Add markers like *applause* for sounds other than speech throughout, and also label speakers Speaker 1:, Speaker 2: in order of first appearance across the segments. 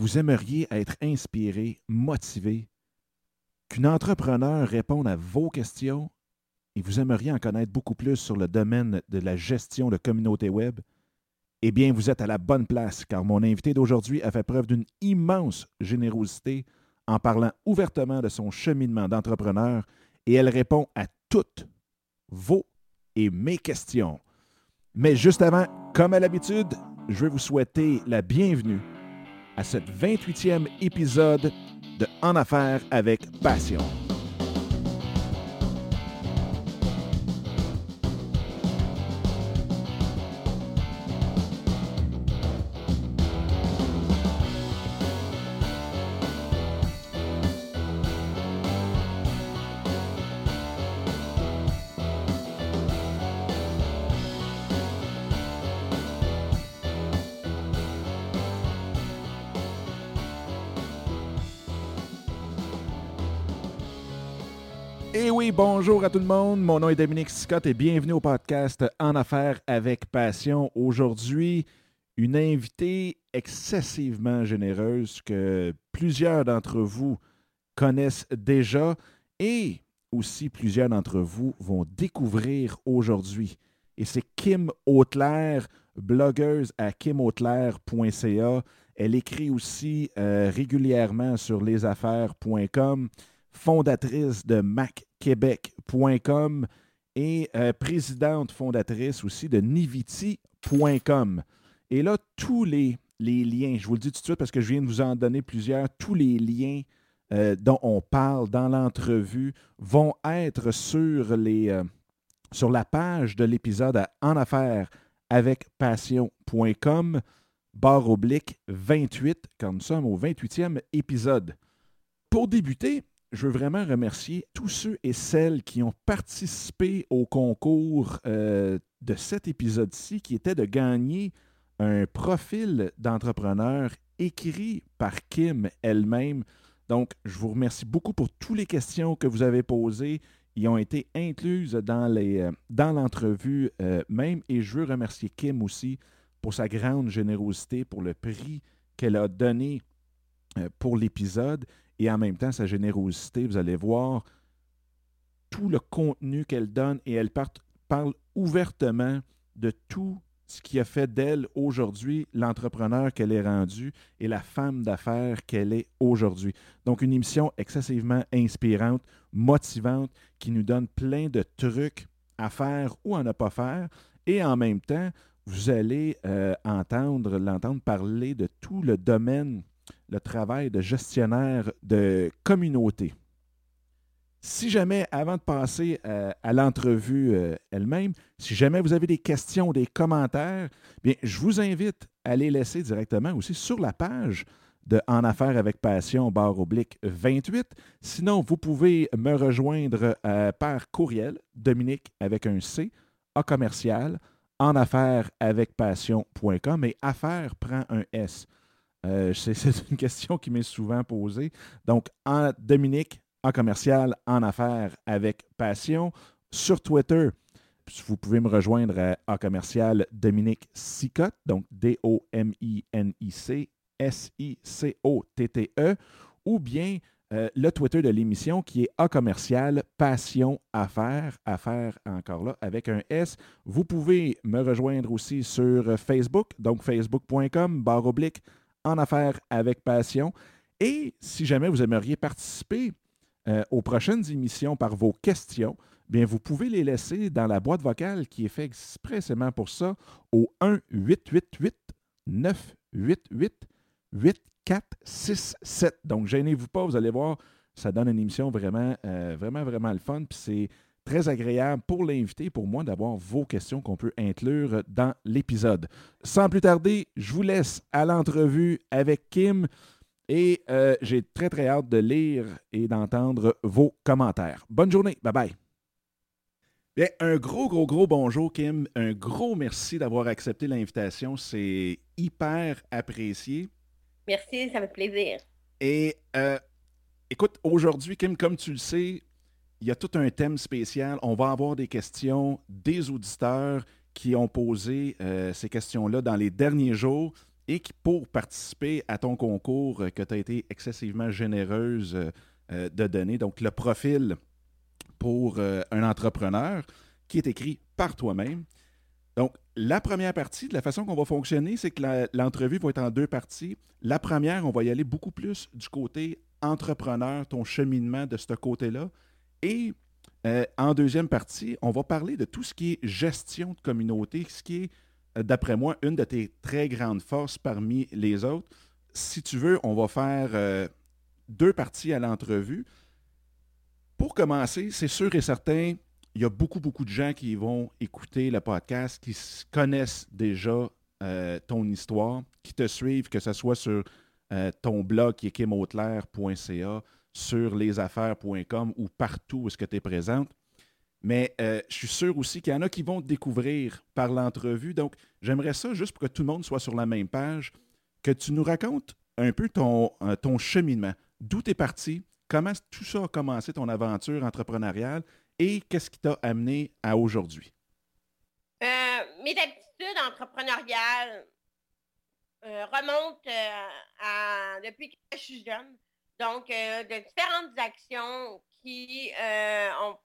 Speaker 1: vous aimeriez être inspiré, motivé, qu'une entrepreneur réponde à vos questions et vous aimeriez en connaître beaucoup plus sur le domaine de la gestion de communauté web, eh bien, vous êtes à la bonne place, car mon invité d'aujourd'hui a fait preuve d'une immense générosité en parlant ouvertement de son cheminement d'entrepreneur et elle répond à toutes vos et mes questions. Mais juste avant, comme à l'habitude, je vais vous souhaiter la bienvenue à ce 28e épisode de En affaires avec passion. Bonjour à tout le monde. Mon nom est Dominique Scott et bienvenue au podcast En affaires avec passion. Aujourd'hui, une invitée excessivement généreuse que plusieurs d'entre vous connaissent déjà et aussi plusieurs d'entre vous vont découvrir aujourd'hui. Et c'est Kim Autler, blogueuse à kimautler.ca. Elle écrit aussi euh, régulièrement sur lesaffaires.com fondatrice de macquebec.com et euh, présidente fondatrice aussi de niviti.com. Et là, tous les, les, liens, je vous le dis tout de suite parce que je viens de vous en donner plusieurs, tous les liens euh, dont on parle dans l'entrevue vont être sur, les, euh, sur la page de l'épisode En affaires avec passion.com, barre oblique 28, quand nous sommes au 28e épisode. Pour débuter, je veux vraiment remercier tous ceux et celles qui ont participé au concours euh, de cet épisode-ci, qui était de gagner un profil d'entrepreneur écrit par Kim elle-même. Donc, je vous remercie beaucoup pour toutes les questions que vous avez posées. Ils ont été incluses dans, euh, l'entrevue euh, même. Et je veux remercier Kim aussi pour sa grande générosité, pour le prix qu'elle a donné pour l'épisode et en même temps sa générosité. Vous allez voir tout le contenu qu'elle donne et elle parle ouvertement de tout ce qui a fait d'elle aujourd'hui l'entrepreneur qu'elle est rendue et la femme d'affaires qu'elle est aujourd'hui. Donc une émission excessivement inspirante, motivante, qui nous donne plein de trucs à faire ou à ne pas faire. Et en même temps, vous allez euh, entendre l'entendre parler de tout le domaine le travail de gestionnaire de communauté. Si jamais, avant de passer euh, à l'entrevue euh, elle-même, si jamais vous avez des questions, des commentaires, bien, je vous invite à les laisser directement aussi sur la page de En Affaires avec Passion, barre oblique 28. Sinon, vous pouvez me rejoindre euh, par courriel, Dominique avec un C, A commercial, en affaires avec passion.com et affaires prend un S. Euh, *laughs* c'est une question qui m'est souvent posée. Donc, en Dominique, en commercial, en affaires avec passion. Sur Twitter, vous pouvez me rejoindre à, commercial Dominique Sicotte, donc D-O-M-I-N-I-C S-I-C-O-T-T-E, ou bien euh, le Twitter de l'émission qui est A commercial Passion Affaires, Affaires encore là avec un S. Vous pouvez me rejoindre aussi sur Facebook, donc facebook.com barre oblique en affaires avec passion. Et si jamais vous aimeriez participer euh, aux prochaines émissions par vos questions, bien vous pouvez les laisser dans la boîte vocale qui est faite expressément pour ça au 1 888 988 8467. Donc gênez-vous pas, vous allez voir, ça donne une émission vraiment euh, vraiment vraiment le fun très agréable pour l'invité, pour moi, d'avoir vos questions qu'on peut inclure dans l'épisode. Sans plus tarder, je vous laisse à l'entrevue avec Kim et euh, j'ai très très hâte de lire et d'entendre vos commentaires. Bonne journée, bye bye. Bien, un gros, gros, gros bonjour, Kim. Un gros merci d'avoir accepté l'invitation. C'est hyper apprécié.
Speaker 2: Merci, ça fait plaisir.
Speaker 1: Et euh, écoute, aujourd'hui, Kim, comme tu le sais, il y a tout un thème spécial. On va avoir des questions des auditeurs qui ont posé euh, ces questions-là dans les derniers jours. et qui, pour participer à ton concours que tu as été excessivement généreuse de donner, donc le profil pour un entrepreneur qui est écrit par toi-même. Donc, la première partie, de la façon qu'on va fonctionner, c'est que l'entrevue va être en deux parties. La première, on va y aller beaucoup plus du côté entrepreneur, ton cheminement de ce côté-là. Et euh, en deuxième partie, on va parler de tout ce qui est gestion de communauté, ce qui est, euh, d'après moi, une de tes très grandes forces parmi les autres. Si tu veux, on va faire euh, deux parties à l'entrevue. Pour commencer, c'est sûr et certain, il y a beaucoup, beaucoup de gens qui vont écouter le podcast, qui connaissent déjà ton histoire, qui te suivent, que ce soit sur ton blog qui est sur lesaffaires.com ou partout où ce que tu es présente. Mais euh, je suis sûr aussi qu'il y en a qui vont te découvrir par l'entrevue. Donc, j'aimerais ça juste pour que tout le monde soit sur la même page, que tu nous racontes un peu ton, ton cheminement. D'où tu es parti, comment tout ça a commencé, ton aventure entrepreneuriale, et qu'est-ce qui t'a amené à aujourd'hui?
Speaker 2: Euh, mes aptitudes entrepreneuriales euh, remontent euh, depuis que je suis jeune. Donc, de différentes actions qui ont.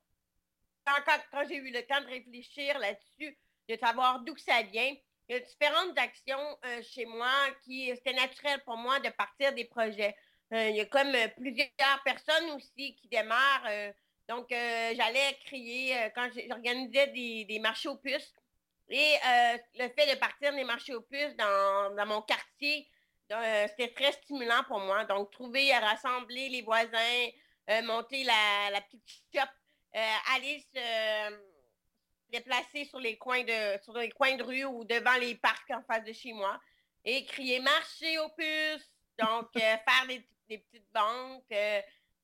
Speaker 2: Quand, j'ai eu le temps de réfléchir là-dessus, de savoir d'où ça vient, il y a différentes actions chez moi qui, c'était naturel pour moi de partir des projets. il y a comme plusieurs personnes aussi qui démarrent donc, euh, j'allais crier euh, quand j'organisais des, marchés aux puces. Et euh, le fait de partir des marchés aux puces dans, mon quartier, c'était très stimulant pour moi. Donc, trouver, rassembler les voisins, monter la, petite shop, aller se déplacer sur les coins de sur les coins de rue ou devant les parcs en face de chez moi et crier marché aux puces. Donc, *laughs* faire des, des, petites banques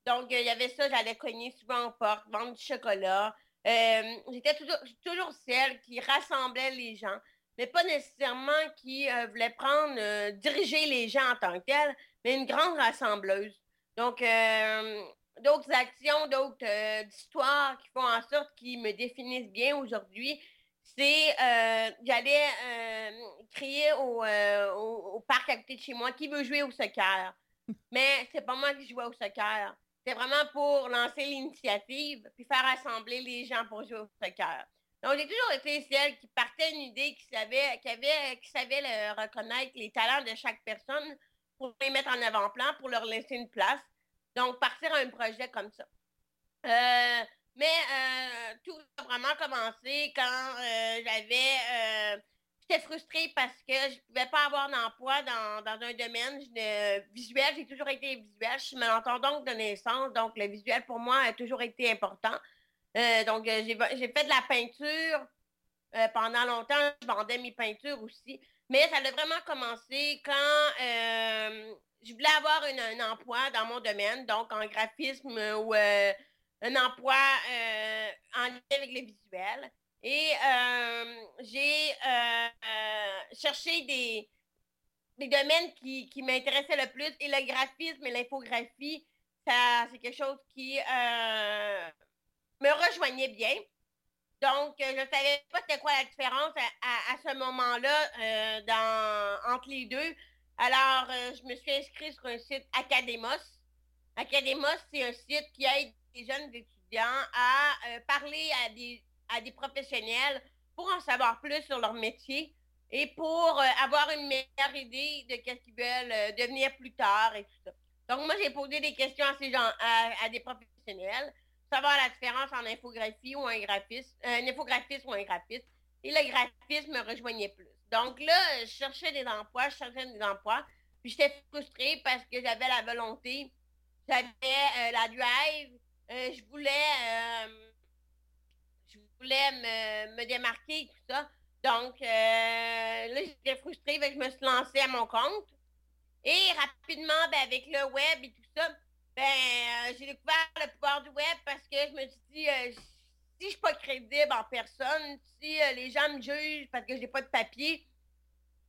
Speaker 2: donc, il y avait ça, j'allais cogner souvent aux portes, vendre du chocolat. Euh, j'étais toujours, toujours celle qui rassemblait les gens, mais pas nécessairement qui euh, voulait prendre, euh, diriger les gens en tant que telle, mais une grande rassembleuse. Donc, d'autres actions, d'autres histoires qui font en sorte qu'ils me définissent bien aujourd'hui, c'est j'allais crier au, au, parc à côté de chez moi qui veut jouer au soccer? Mais c'est pas moi qui jouais au soccer. C'est vraiment pour lancer l'initiative puis faire assembler les gens pour jouer au soccer. Donc, j'ai toujours été celle qui partait une idée, qui savait, qui avait, qui savait reconnaître les talents de chaque personne pour les mettre en avant-plan, pour leur laisser une place. Donc, partir à un projet comme ça. Euh, mais euh, tout a vraiment commencé quand euh, j'avais j'étais frustrée parce que je ne pouvais pas avoir d'emploi dans, un domaine visuel. J'ai toujours été visuel. Je suis donc de naissance, donc le visuel pour moi a toujours été important. Euh, donc, euh, j'ai fait de la peinture euh, pendant longtemps. Je vendais mes peintures aussi. Mais ça a vraiment commencé quand je voulais avoir un emploi dans mon domaine, donc en graphisme ou un emploi en lien avec le visuel. Et j'ai cherché des, des domaines qui, m'intéressaient le plus. Et le graphisme et l'infographie, c'est quelque chose qui me rejoignait bien. Donc, je ne savais pas c'était quoi la différence à, ce moment-là dans, entre les deux. Alors, je me suis inscrite sur un site Academos. Academos, c'est un site qui aide les jeunes étudiants à parler à des à des professionnels pour en savoir plus sur leur métier et pour euh, avoir une meilleure idée de ce qu'ils veulent euh, devenir plus tard et tout ça. Donc, moi, j'ai posé des questions à, ces gens, à, des professionnels, savoir la différence en infographie ou un graphiste, un infographiste ou un graphiste. Et le graphisme me rejoignait plus. Donc là, je cherchais des emplois, je cherchais des emplois. Puis j'étais frustrée parce que j'avais la volonté, j'avais euh, la drive, je voulais voulais me, démarquer et tout ça. Donc, euh, là, j'étais frustrée, je me suis lancée à mon compte. Et rapidement, ben, avec le web et tout ça, ben, euh, j'ai découvert le pouvoir du web parce que je me suis dit, euh, si je suis pas crédible en personne, si les gens me jugent parce que j'ai pas de papier,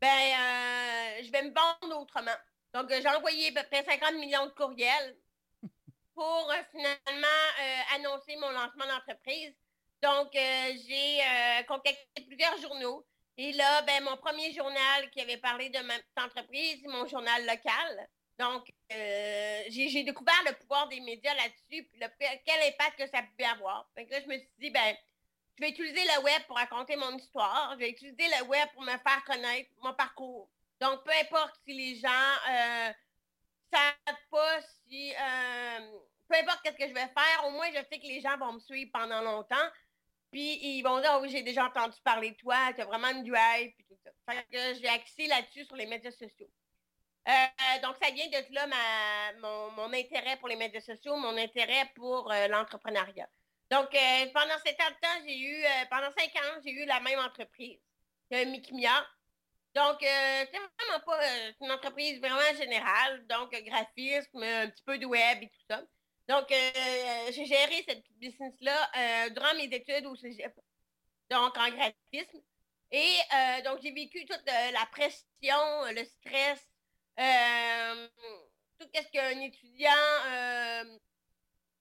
Speaker 2: ben, je vais me vendre autrement. Donc, j'ai envoyé à peu près 50 millions de courriels *laughs* pour finalement annoncer mon lancement d'entreprise. Donc, euh, j'ai euh, contacté plusieurs journaux. Et là, ben, mon premier journal qui avait parlé de ma entreprise, mon journal local. Donc, euh, j'ai découvert le pouvoir des médias là-dessus, quel impact que ça pouvait avoir. Donc là, je me suis dit, ben, je vais utiliser le web pour raconter mon histoire. Je vais utiliser le web pour me faire connaître mon parcours. Donc, peu importe si les gens ne euh, savent pas si... Euh, peu importe ce que je vais faire, au moins, je sais que les gens vont me suivre pendant longtemps. Puis, ils vont dire, oh oui, j'ai déjà entendu parler de toi, tu as vraiment une drive, puis tout ça. Fait que j'ai axé là-dessus sur les médias sociaux. Euh, donc, ça vient de là mon, intérêt pour les médias sociaux, mon intérêt pour l'entrepreneuriat. Donc, euh, pendant cet temps, j'ai eu, euh, pendant cinq ans, j'ai eu la même entreprise Mikimia. Donc, euh, c'est vraiment pas une entreprise vraiment générale, donc graphisme, un petit peu de web et tout ça. Donc, j'ai géré cette business-là durant mes études au cégep, donc en graphisme. Et donc, j'ai vécu toute la pression, le stress, tout ce qu'un étudiant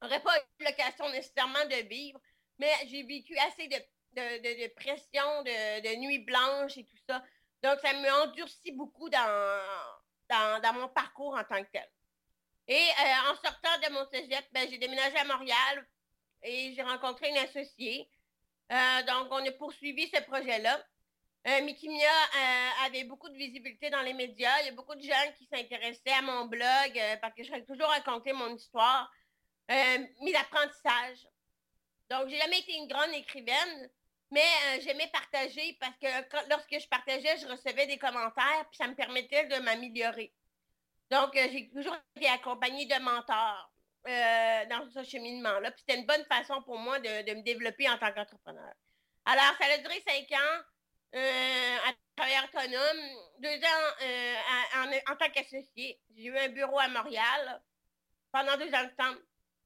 Speaker 2: n'aurais pas eu l'occasion nécessairement de vivre, mais j'ai vécu assez de, de, pression, de, nuits blanches et tout ça. Donc, ça m'a endurci beaucoup dans, dans, mon parcours en tant que tel. Et euh, en sortant de mon cégep, ben, j'ai déménagé à Montréal et j'ai rencontré une associée. Euh, donc, on a poursuivi ce projet-là. Euh, Mikimia euh, avait beaucoup de visibilité dans les médias. Il y a beaucoup de gens qui s'intéressaient à mon blog parce que je toujours raconté mon histoire. Euh, mes apprentissages. Donc, j'ai jamais été une grande écrivaine, mais euh, j'aimais partager parce que lorsque je partageais, je recevais des commentaires, puis ça me permettait de m'améliorer. Donc, euh, j'ai toujours été accompagnée de mentors dans ce cheminement-là. Puis c'était une bonne façon pour moi de, me développer en tant qu'entrepreneur. Alors, ça a duré cinq ans à travailleur autonome, deux ans en, en, tant qu'associé. J'ai eu un bureau à Montréal pendant deux ans de temps.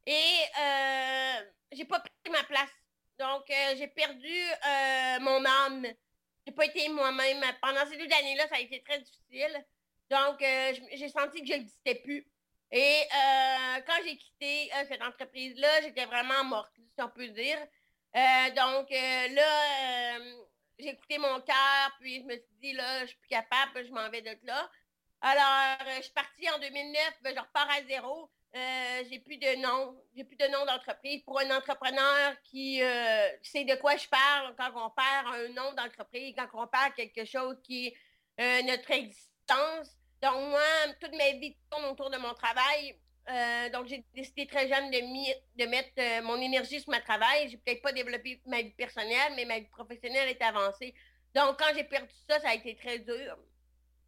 Speaker 2: Et euh, j'ai pas pris ma place. Donc, euh, j'ai perdu euh, mon âme. J'ai pas été moi-même. Pendant ces deux années-là, ça a été très difficile. Donc, euh, j'ai senti que je n'existais plus. Et quand j'ai quitté cette entreprise-là, j'étais vraiment morte, si on peut dire. donc, là, j'ai écouté mon cœur, puis je me suis dit, là, je suis plus capable, je m'en vais de là. Alors, je suis partie en 2009, ben, je repars à zéro. Euh, j'ai plus de nom, j'ai plus de nom d'entreprise. Pour un entrepreneur qui euh, sait de quoi je parle quand on perd un nom d'entreprise, quand on perd quelque chose qui est euh, notre existence. Donc moi, toute ma vie tourne autour de mon travail. Donc j'ai décidé très jeune de, mettre mon énergie sur mon travail. J'ai peut-être pas développé ma vie personnelle, mais ma vie professionnelle est avancée. Donc quand j'ai perdu ça, ça a été très dur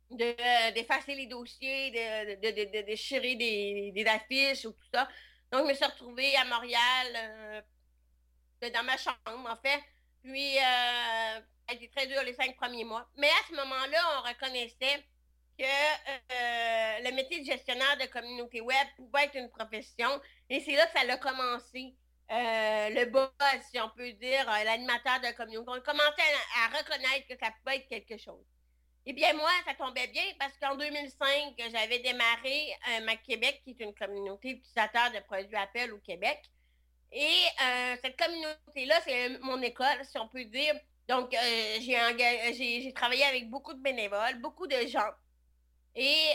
Speaker 2: d'effacer les dossiers, de, déchirer des, affiches ou tout ça. Donc, je me suis retrouvée à Montréal, euh, dans ma chambre, en fait. Puis, euh, ça a été très dur les cinq premiers mois. Mais à ce moment-là, on reconnaissait que euh, le métier de gestionnaire de communauté web pouvait être une profession. Et c'est là que ça a commencé. le bas, si on peut dire, l'animateur de communauté. On commençait à reconnaître que ça pouvait être quelque chose. Eh bien, moi, ça tombait bien parce qu'en 2005, j'avais démarré euh, ma Québec, qui est une communauté d'utilisateurs de produits Apple au Québec. Et euh, cette communauté-là, c'est mon école, si on peut dire. Donc, euh, j'ai travaillé avec beaucoup de bénévoles, beaucoup de gens. Et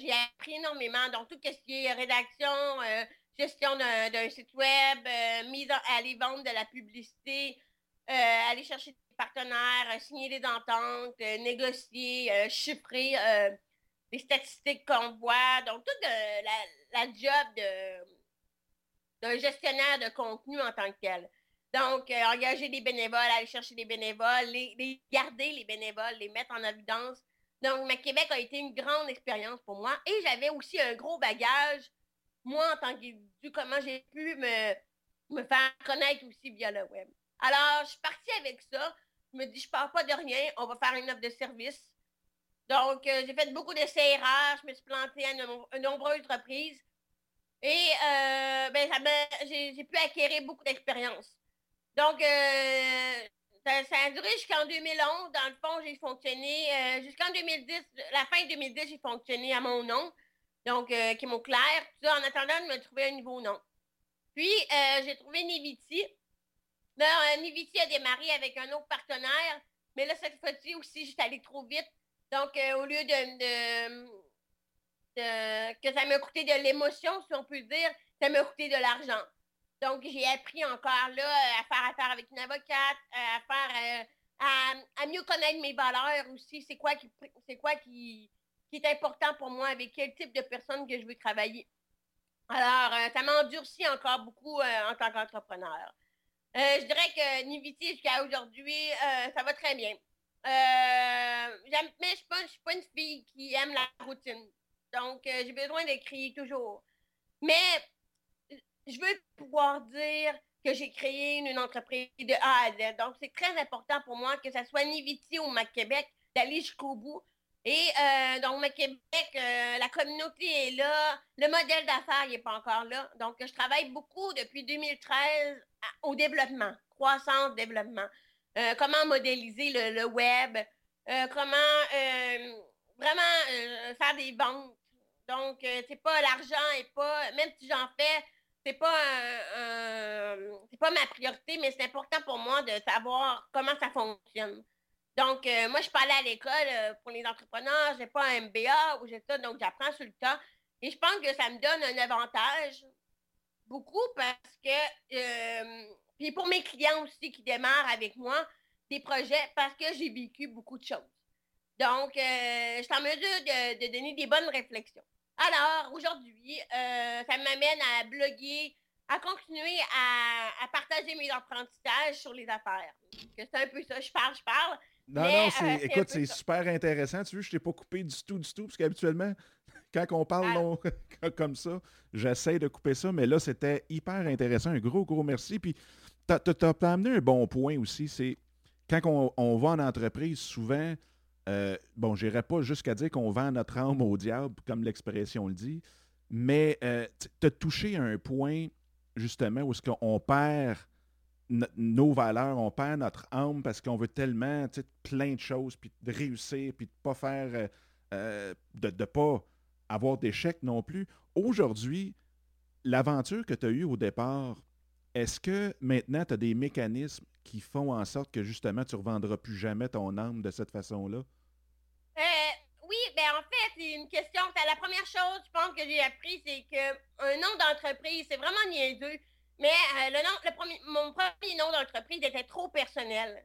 Speaker 2: j'ai appris énormément. Donc, tout ce qui est rédaction, gestion d'un site web, mise à aller vendre de la publicité, aller chercher partenaires, euh, signer des ententes, euh, négocier, euh, chiffrer les statistiques qu'on voit. Donc, toute la, job d'un gestionnaire de contenu en tant que tel. Donc, engager des bénévoles, aller chercher des bénévoles, les, garder les bénévoles, les mettre en évidence. Donc, ma Québec a été une grande expérience pour moi. Et j'avais aussi un gros bagage, moi, en tant qu'individu, comment j'ai pu me, me faire connaître aussi via le web. Alors, je suis partie avec ça. Je me dis, je pars pas de rien, on va faire une offre de service. Donc, euh, j'ai fait beaucoup d'essais erreurs, je me suis plantée à de nombreuses reprises. Et euh, ben, j'ai pu acquérir beaucoup d'expérience. Donc, euh, ça, a duré jusqu'en 2011. Dans le fond, j'ai fonctionné jusqu'en 2010. La fin 2010, j'ai fonctionné à mon nom, donc qui est mon clair. en attendant de me trouver un nouveau nom. Puis, j'ai trouvé Niviti. Niviti a démarré avec un autre partenaire Mais là, cette fois-ci aussi, j'étais allée trop vite. Donc, euh, au lieu de, que ça m'a coûté de l'émotion, si on peut dire, ça m'a coûté de l'argent. Donc, j'ai appris encore là à faire affaire avec une avocate, à faire à, mieux connaître mes valeurs aussi. C'est quoi qui c'est quoi qui, qui, est important pour moi, avec quel type de personne que je veux travailler. Alors, euh, ça m'endurcit encore beaucoup euh, en tant qu'entrepreneur. Euh, je dirais que Niviti, jusqu'à aujourd'hui, ça va très bien. mais je ne suis, pas une fille qui aime la routine. Donc, j'ai besoin d'écrire toujours. Mais je veux pouvoir dire que j'ai créé une, entreprise de A à Z. Donc, c'est très important pour moi que ce soit Niviti ou Mac Québec d'aller jusqu'au bout. Et euh, donc, Mac Québec, euh, la communauté est là. Le modèle d'affaires n'est pas encore là. Donc, je travaille beaucoup depuis 2013 au développement, croissance, développement. Euh, comment modéliser le, web, comment vraiment faire des ventes. Donc, c'est pas l'argent et pas, même si j'en fais, c'est pas c'est pas ma priorité, mais c'est important pour moi de savoir comment ça fonctionne. Donc, euh, moi, je suis pas allée à l'école euh, pour les entrepreneurs, j'ai pas un MBA ou j'ai ça, donc j'apprends sur le temps. Et je pense que ça me donne un avantage beaucoup parce que, euh, puis pour mes clients aussi qui démarrent avec moi des projets, parce que j'ai vécu beaucoup de choses. Donc, je suis en mesure de donner des bonnes réflexions. Alors, aujourd'hui, euh, ça m'amène à bloguer, à continuer à, partager mes apprentissages sur les affaires. C'est un peu ça, je parle, je parle.
Speaker 1: Non, non, euh, écoute, c'est super intéressant. Tu vois, je ne t'ai pas coupé du tout, du tout, parce qu'habituellement, *laughs* quand on parle *laughs* comme ça, j'essaie de couper ça, mais là, c'était hyper intéressant. Un gros, gros merci. Puis, tu as, amené un bon point aussi, c'est quand on, on va en entreprise, souvent, euh, bon, je n'irai pas jusqu'à dire qu'on vend notre âme au diable, comme l'expression le dit, mais euh, tu as touché à un point, justement, où est-ce qu'on perd nos valeurs, on perd notre âme parce qu'on veut tellement plein de choses, puis de réussir, puis de ne pas faire, euh, de ne pas avoir d'échecs non plus. Aujourd'hui, l'aventure que tu as eue au départ, est-ce que maintenant tu as des mécanismes qui font en sorte que justement tu ne revendras plus jamais ton âme de cette façon-là?
Speaker 2: Euh, oui, ben en fait, c'est une question. La première chose, je pense que j'ai appris, c'est qu'un nom d'entreprise, c'est vraiment niaiseux. Mais euh, mon premier nom d'entreprise était trop personnel.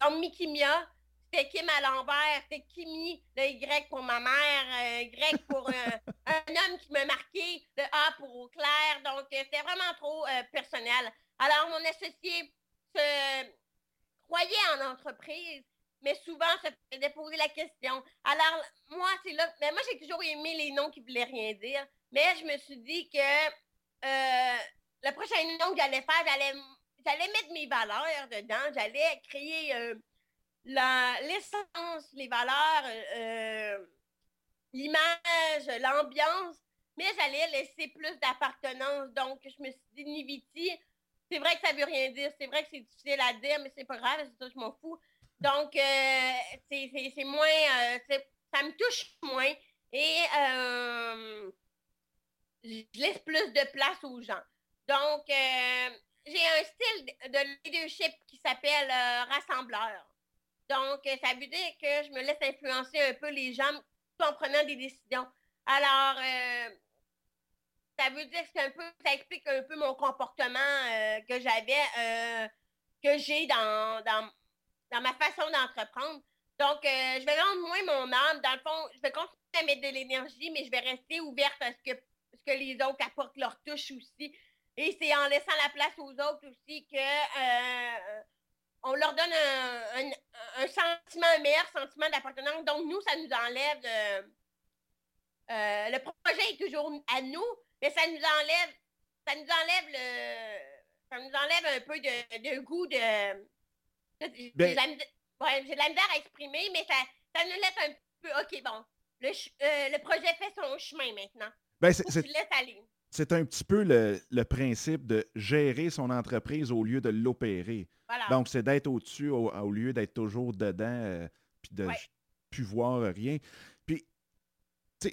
Speaker 2: Donc, Mikimia, c'était Kim à l'envers, c'était Kimi, le Y pour ma mère, euh, Y pour *laughs* un homme qui m'a marqué, le A pour au clair. Donc, c'était vraiment trop personnel. Alors, mon associé se croyait en entreprise mais souvent, ça faisait poser la question. Alors, moi, c'est là. Mais moi, j'ai toujours aimé les noms qui ne voulaient rien dire. Mais je me suis dit que euh, le prochain nom que j'allais faire, j'allais, mettre mes valeurs dedans. J'allais créer euh, l'essence, les valeurs, euh, l'image, l'ambiance. Mais j'allais laisser plus d'appartenance. Donc, je me suis dit, Niviti, c'est vrai que ça veut rien dire. C'est vrai que c'est difficile à dire, mais c'est pas grave, c'est ça, je m'en fous. Donc, euh, c'est moins. Euh, ça me touche moins. Et je laisse plus de place aux gens. Donc, j'ai un style de leadership qui s'appelle rassembleur. Donc, ça veut dire que je me laisse influencer un peu les gens en prenant des décisions. Alors, ça veut dire que un peu, ça explique un peu mon comportement que j'avais, que j'ai dans, dans, dans ma façon d'entreprendre. Donc, euh, je vais rendre moins mon âme. Dans le fond, je vais continuer à mettre de l'énergie, mais je vais rester ouverte à ce que, ce que les autres apportent leur touche aussi. Et c'est en laissant la place aux autres aussi que euh, on leur donne un, un, sentiment, un meilleur sentiment d'appartenance. Donc, nous, ça nous enlève de, euh, le projet est toujours à nous, mais ça nous enlève, ça nous enlève le, ça nous enlève un peu de, de goût de, j'ai ben de, la misère à exprimer, mais ça, ça nous laisse un peu. OK, bon. Le, euh, le projet fait son chemin maintenant.
Speaker 1: Ben, c'est un petit peu le, le, principe de gérer son entreprise au lieu de l'opérer. Donc, c'est d'être au-dessus au, lieu d'être toujours dedans euh, puis de ne plus voir rien. Puis,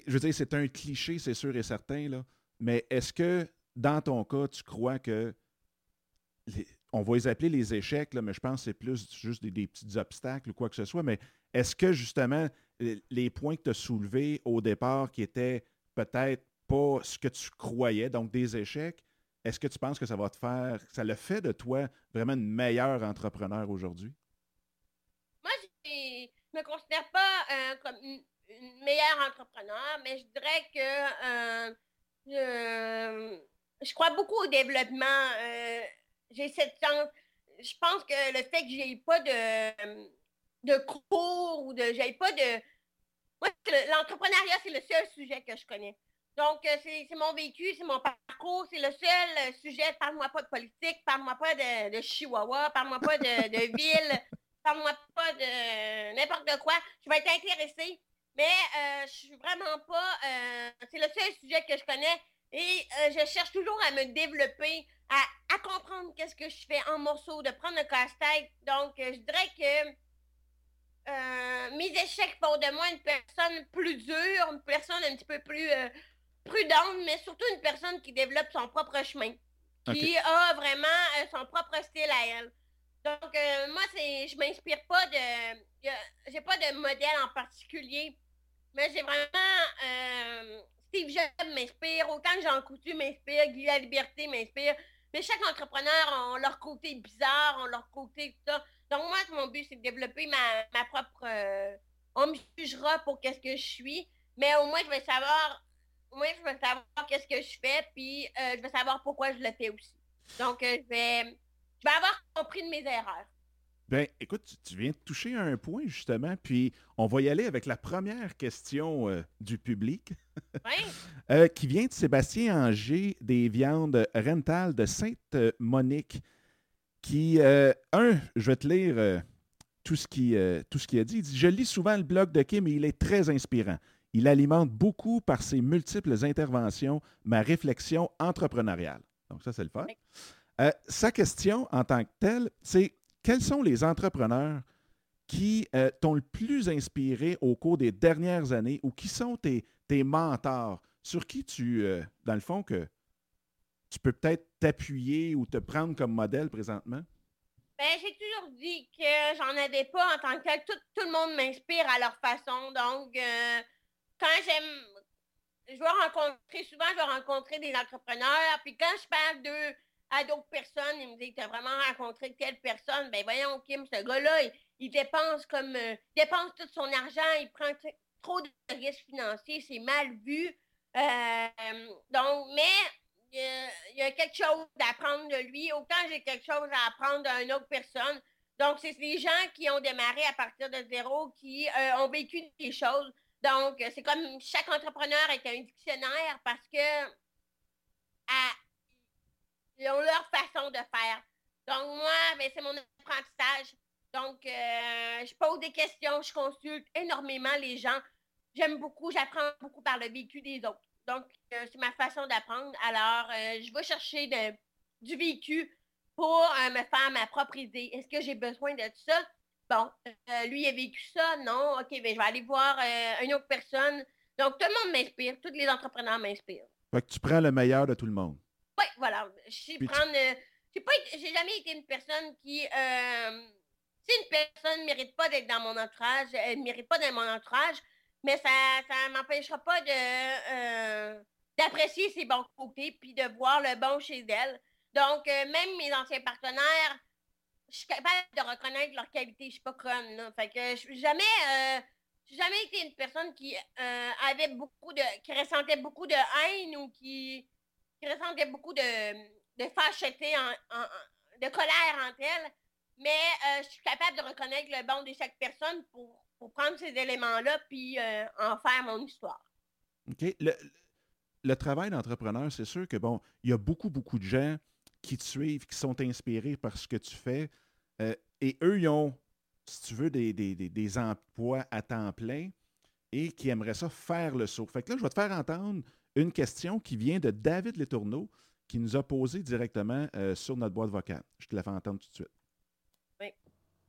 Speaker 1: je veux dire, c'est un cliché, c'est sûr et certain, là, mais est-ce que dans ton cas, tu crois que on va les appeler les échecs, là, mais je pense que c'est plus juste des, petits obstacles ou quoi que ce soit. Mais est-ce que justement, les points que tu as soulevés au départ qui étaient peut-être pas ce que tu croyais, donc des échecs, est-ce que tu penses que ça va te faire, ça le fait de toi vraiment une meilleure entrepreneur aujourd'hui?
Speaker 2: Moi, je ne me considère pas euh, comme une, meilleure entrepreneur, mais je dirais que euh, je, crois beaucoup au développement. Euh, j'ai cette chance. Je pense que le fait que j'ai pas de, de cours ou de. J'ai pas de. Moi, l'entrepreneuriat, c'est le seul sujet que je connais. Donc, euh, c'est mon vécu, c'est mon parcours, c'est le seul euh, sujet. Parle-moi pas de politique, parle-moi pas de, Chihuahua, parle-moi pas de, de *laughs* ville, parle-moi pas de n'importe quoi. Je vais être intéressée, mais euh, je suis vraiment pas. c'est le seul sujet que je connais et je cherche toujours à me développer, à, comprendre qu'est-ce que je fais en morceaux, de prendre le casse-tête. Donc, je dirais que. mes échecs font de moi une personne plus dure, une personne un petit peu plus prudente, mais surtout une personne qui développe son propre chemin, qui a vraiment euh, son propre style à elle. Donc, euh, moi, c'est, je m'inspire pas de. J'ai pas de modèle en particulier, mais j'ai vraiment. Euh, Steve Jobs m'inspire, autant que Jean Coutu m'inspire, Guy La Liberté m'inspire. Mais chaque entrepreneur a leur côté bizarre, a leur côté tout ça. Donc, moi, mon but, c'est de développer ma, ma propre. on me jugera pour qu'est-ce que je suis, mais au moins, je vais savoir moi, je veux savoir qu'est-ce que je fais, puis euh, je veux savoir pourquoi je le fais aussi. Donc, euh, je, vais, je vais avoir compris de mes erreurs.
Speaker 1: Ben, écoute, tu viens de toucher un point, justement, puis on va y aller avec la première question euh, du public,
Speaker 2: oui. *laughs*
Speaker 1: qui vient de Sébastien Anger des viandes Rental de Sainte-Monique, qui, un, je vais te lire tout ce qu'il a dit. Il dit Je lis souvent le blog de Kim et il est très inspirant. Il alimente beaucoup par ses multiples interventions ma réflexion entrepreneuriale. Donc ça, c'est le fun. Euh, sa question en tant que telle, c'est quels sont les entrepreneurs qui euh, t'ont le plus inspiré au cours des dernières années ou qui sont tes, mentors, sur qui tu, euh, dans le fond, que tu peux peut-être t'appuyer ou te prendre comme modèle présentement?
Speaker 2: Ben, j'ai toujours dit que j'en avais pas en tant que tel. Tout, le monde m'inspire à leur façon. Donc, quand j'aime, je vais rencontrer, souvent, je vais rencontrer des entrepreneurs, puis quand je parle d'eux à d'autres personnes, ils me disent, tu as vraiment rencontré telle personne, ben voyons, Kim, ce gars-là, il, dépense comme, euh, dépense tout son argent, il prend trop de risques financiers, c'est mal vu. Euh, donc, mais il y, a quelque chose à apprendre de lui, autant j'ai quelque chose à apprendre d'une autre personne. Donc, c'est des gens qui ont démarré à partir de zéro, qui euh, ont vécu des choses. Donc, c'est comme chaque entrepreneur est un dictionnaire parce que ils ont leur façon de faire. Donc, moi, ben, c'est mon apprentissage. Donc, euh, je pose des questions, je consulte énormément les gens. J'aime beaucoup, j'apprends beaucoup par le vécu des autres. Donc, euh, c'est ma façon d'apprendre. Alors, euh, je vais chercher du vécu pour me faire ma propre idée. Est-ce que j'ai besoin de ça? Bon, euh, lui, il a vécu ça, non, OK, ben, je vais aller voir euh, une autre personne. Donc, tout le monde m'inspire, tous les entrepreneurs m'inspirent.
Speaker 1: Fait que tu prends le meilleur de tout le monde.
Speaker 2: Oui, voilà. Je prendre. j'ai pas j'ai jamais été une personne qui. Euh, si une personne ne mérite pas d'être dans mon entourage, elle ne mérite pas d'être dans mon entourage, mais ça ne m'empêchera pas de d'apprécier ses bons côtés puis de voir le bon chez elle. Donc, même mes anciens partenaires, je suis capable de reconnaître leur qualité. Je suis pas conne, là. Fait que je jamais, euh, jamais été une personne qui euh, avait beaucoup de, qui ressentait beaucoup de haine ou qui, qui ressentait beaucoup de, de fâcheté, en, de colère en elle. Mais euh, je suis capable de reconnaître le bon de chaque personne pour, pour prendre ces éléments-là puis en faire mon histoire.
Speaker 1: OK. Le, le travail d'entrepreneur, c'est sûr que, bon, il y a beaucoup, beaucoup de gens qui te suivent, qui sont inspirés par ce que tu fais. Euh, et eux, ils ont, si tu veux, des, des, emplois à temps plein et qui aimeraient ça faire le saut. Fait que là, je vais te faire entendre une question qui vient de David Letourneau, qui nous a posé directement euh, sur notre boîte vocale. Je te la fais entendre tout de suite.
Speaker 2: Oui.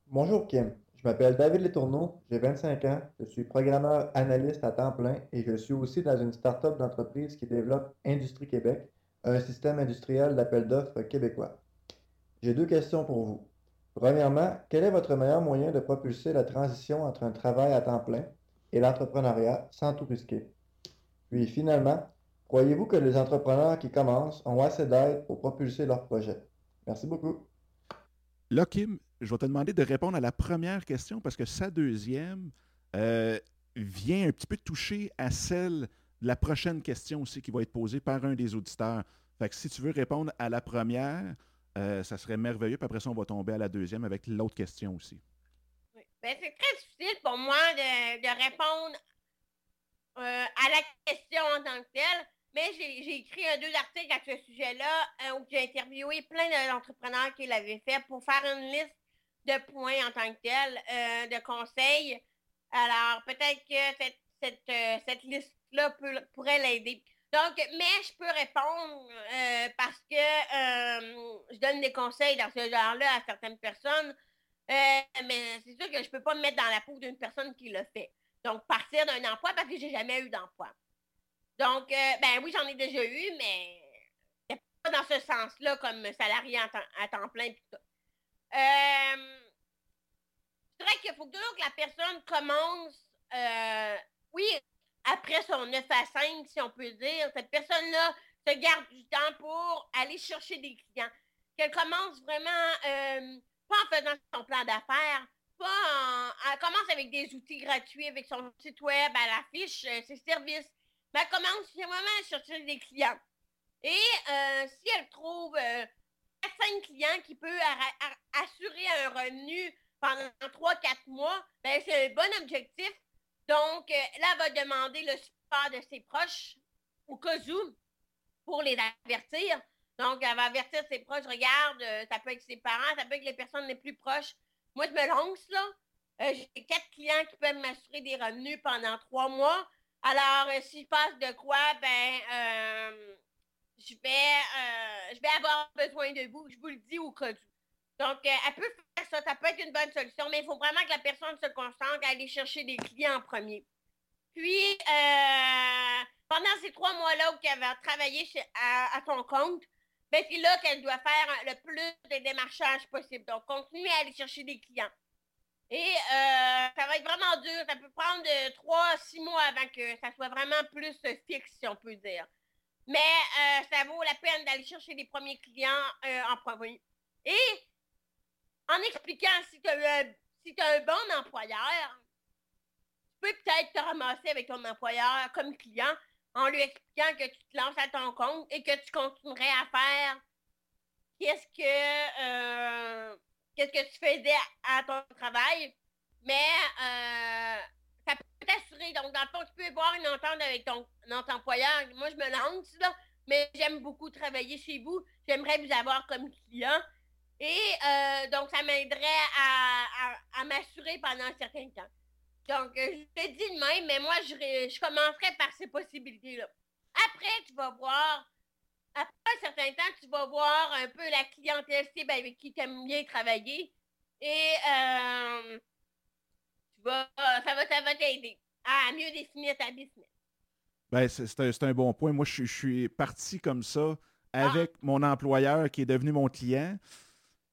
Speaker 3: Bonjour Kim, je m'appelle David Letourneau, j'ai 25 ans, je suis programmeur analyste à temps plein et je suis aussi dans une start-up d'entreprise qui développe Industrie Québec, un système industriel d'appel d'offres québécois. J'ai deux questions pour vous. Premièrement, quel est votre meilleur moyen de propulser la transition entre un travail à temps plein et l'entrepreneuriat sans tout risquer? Puis finalement, croyez-vous que les entrepreneurs qui commencent ont assez d'aide pour propulser leur projet? Merci beaucoup.
Speaker 1: Là, Kim, je vais te demander de répondre à la première question parce que sa deuxième euh, vient un petit peu toucher à celle la prochaine question aussi qui va être posée par un des auditeurs. Fait que si tu veux répondre à la première, euh, ça serait merveilleux. Puis après ça, on va tomber à la deuxième avec l'autre question aussi.
Speaker 2: Oui. Ben, c'est très difficile pour moi de, répondre euh, à la question en tant que telle. Mais j'ai écrit un, deux articles à ce sujet-là euh, où j'ai interviewé plein d'entrepreneurs qui l'avaient fait pour faire une liste de points en tant que tel, de conseils. Alors, peut-être que cette, cette, cette liste-là pourrait l'aider. Donc, mais je peux répondre euh, parce que euh, je donne des conseils dans ce genre-là à certaines personnes. Euh, mais c'est sûr que je ne peux pas me mettre dans la peau d'une personne qui le fait. Donc, partir d'un emploi parce que j'ai jamais eu d'emploi. Donc, ben oui, j'en ai déjà eu, mais pas dans ce sens-là comme salarié à temps plein. Je dirais qu'il faut toujours que la personne commence, oui, après son 9 à 5, si on peut dire, cette personne-là se garde du temps pour aller chercher des clients. Qu'elle commence vraiment, euh, pas en faisant son plan d'affaires, pas en, elle commence avec des outils gratuits, avec son site web, elle affiche euh, ses services, mais elle commence vraiment à chercher des clients. Et euh, si elle trouve 4-5 clients qui peuvent assurer un revenu pendant 3-4 mois, ben c'est un bon objectif donc, euh, là, elle va demander le support de ses proches au cas où pour les avertir. Donc, elle va avertir ses proches, regarde, euh, ça peut être ses parents, ça peut être les personnes les plus proches. Moi, je me lance, là. Euh, j'ai quatre clients qui peuvent m'assurer des revenus pendant trois mois. Alors, si je passe de quoi, ben, je, vais, je vais avoir besoin de vous. Je vous le dis au cas où. Donc, euh, elle peut faire ça, ça peut être une bonne solution, mais il faut vraiment que la personne se concentre à aller chercher des clients en premier. Puis, euh, pendant ces trois mois-là où elle va travailler à, son compte, ben, c'est là qu'elle doit faire le plus de démarchage possible. Donc, continuer à aller chercher des clients. Et euh, ça va être vraiment dur. Ça peut prendre trois, six mois avant que ça soit vraiment plus fixe, si on peut dire. Mais ça vaut la peine d'aller chercher des premiers clients en premier. Et en expliquant si tu si un bon employeur, tu peux peut-être te ramasser avec ton employeur comme client en lui expliquant que tu te lances à ton compte et que tu continuerais à faire qu'est-ce que euh, qu'est-ce que tu faisais à, ton travail. Mais euh, ça peut t'assurer. Donc, dans le fond, tu peux voir une entente avec ton, ton employeur. Moi, je me lance là, mais j'aime beaucoup travailler chez vous. J'aimerais vous avoir comme client. Et euh, donc, ça m'aiderait à, m'assurer pendant un certain temps. Donc, euh, je te dis de même, mais moi, je, je commencerai par ces possibilités-là. Après, tu vas voir, après un certain temps, tu vas voir un peu la clientèle cible avec qui tu aimes bien travailler. Et euh, tu vas, ça va, t'aider à mieux définir ta business.
Speaker 1: Ben, c'est un, bon point. Moi, je, suis parti comme ça ah. avec mon employeur qui est devenu mon client.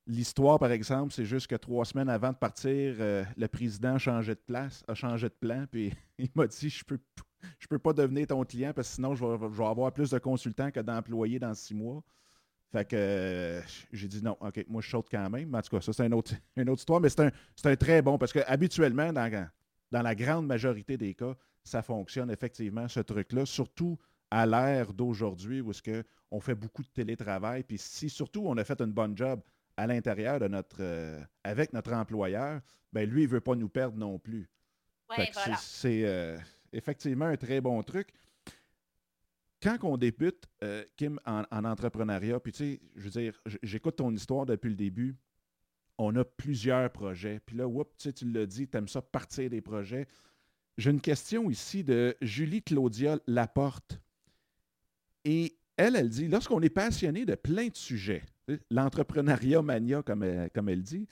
Speaker 1: L'histoire, par exemple, c'est juste que trois semaines avant de partir, euh, le président a changé de place, a changé de plan, puis *laughs* il m'a dit Je peux, je peux pas devenir ton client parce que sinon je vais, avoir plus de consultants que d'employés dans six mois. Fait que euh, j'ai dit non, OK, moi je saute quand même. en tout cas, ça, c'est une autre, *laughs* une autre histoire, mais c'est un, très bon parce que habituellement, dans, dans la grande majorité des cas, ça fonctionne effectivement, ce truc-là, surtout à l'ère d'aujourd'hui où est-ce on fait beaucoup de télétravail. Puis si surtout on a fait une bonne job à l'intérieur de notre euh, avec notre employeur, ben lui, il ne veut pas nous perdre non plus. C'est euh, effectivement un très bon truc. Quand on débute, euh, Kim, en, entrepreneuriat, puis tu sais, je veux dire, j'écoute ton histoire depuis le début. On a plusieurs projets. Puis là, whoop, tu l'as dit, tu aimes ça partir des projets. J'ai une question ici de Julie Claudia Laporte. Et elle, elle dit, lorsqu'on est passionné de plein de sujets, l'entrepreneuriat mania, comme elle, comme elle dit,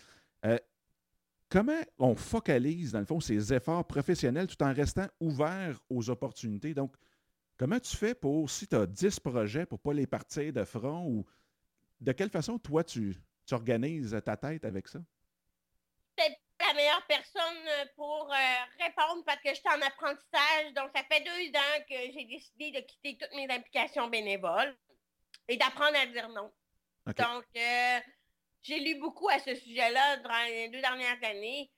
Speaker 1: euh, comment on focalise, dans le fond, ses efforts professionnels tout en restant ouvert aux opportunités? Donc, comment tu fais pour, si tu as 10 projets, pour ne pas les partir de front ou de quelle façon, toi, tu, tu organises ta tête avec ça?
Speaker 2: Peut-être la meilleure personne pour répondre parce que je suis en apprentissage. Donc, ça fait deux ans que j'ai décidé de quitter toutes mes implications bénévoles et d'apprendre à dire non. Donc, j'ai lu beaucoup à ce sujet-là durant les deux dernières années.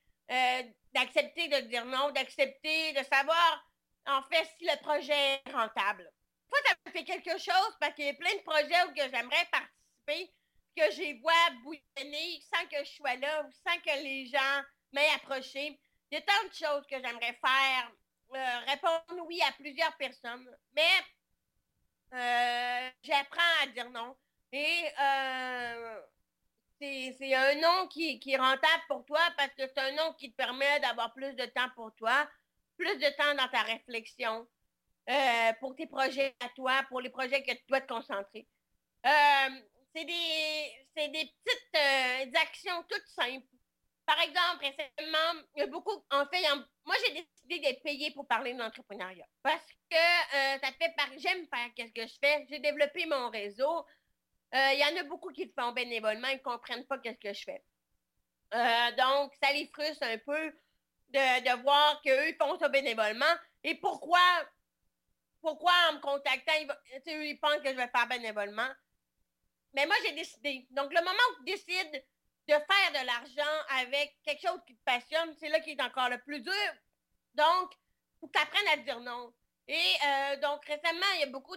Speaker 2: d'accepter de dire non, d'accepter de savoir en fait si le projet est rentable. Moi, ça me fait quelque chose parce qu'il y a plein de projets où j'aimerais participer, que j'ai vois bouillonner sans que je sois là sans que les gens m'aient approché. Il y a tant de choses que j'aimerais faire. Euh, répondre oui à plusieurs personnes. Mais euh, j'apprends à dire non. Et euh, c'est un nom qui, qui, est rentable pour toi parce que c'est un nom qui te permet d'avoir plus de temps pour toi, plus de temps dans ta réflexion, euh, pour tes projets à toi, pour les projets que tu dois te concentrer. Euh, c'est des, des, petites actions toutes simples. Par exemple, récemment, il y a beaucoup, en fait, moi j'ai décidé d'être payé pour parler d'entrepreneuriat parce que ça fait par, j'aime faire ce que je fais. J'ai développé mon réseau. Il y en a beaucoup qui le font bénévolement, ils ne comprennent pas ce que je fais. donc, ça les frustre un peu de, de voir qu'eux font ça bénévolement. Et pourquoi, pourquoi en me contactant, ils, ils pensent que je vais faire bénévolement? Mais moi, j'ai décidé. Donc, le moment où tu décides de faire de l'argent avec quelque chose qui te passionne, c'est là qui est encore le plus dur. Donc, il faut que tu apprennes à dire non. Et euh, donc, récemment, il y a beaucoup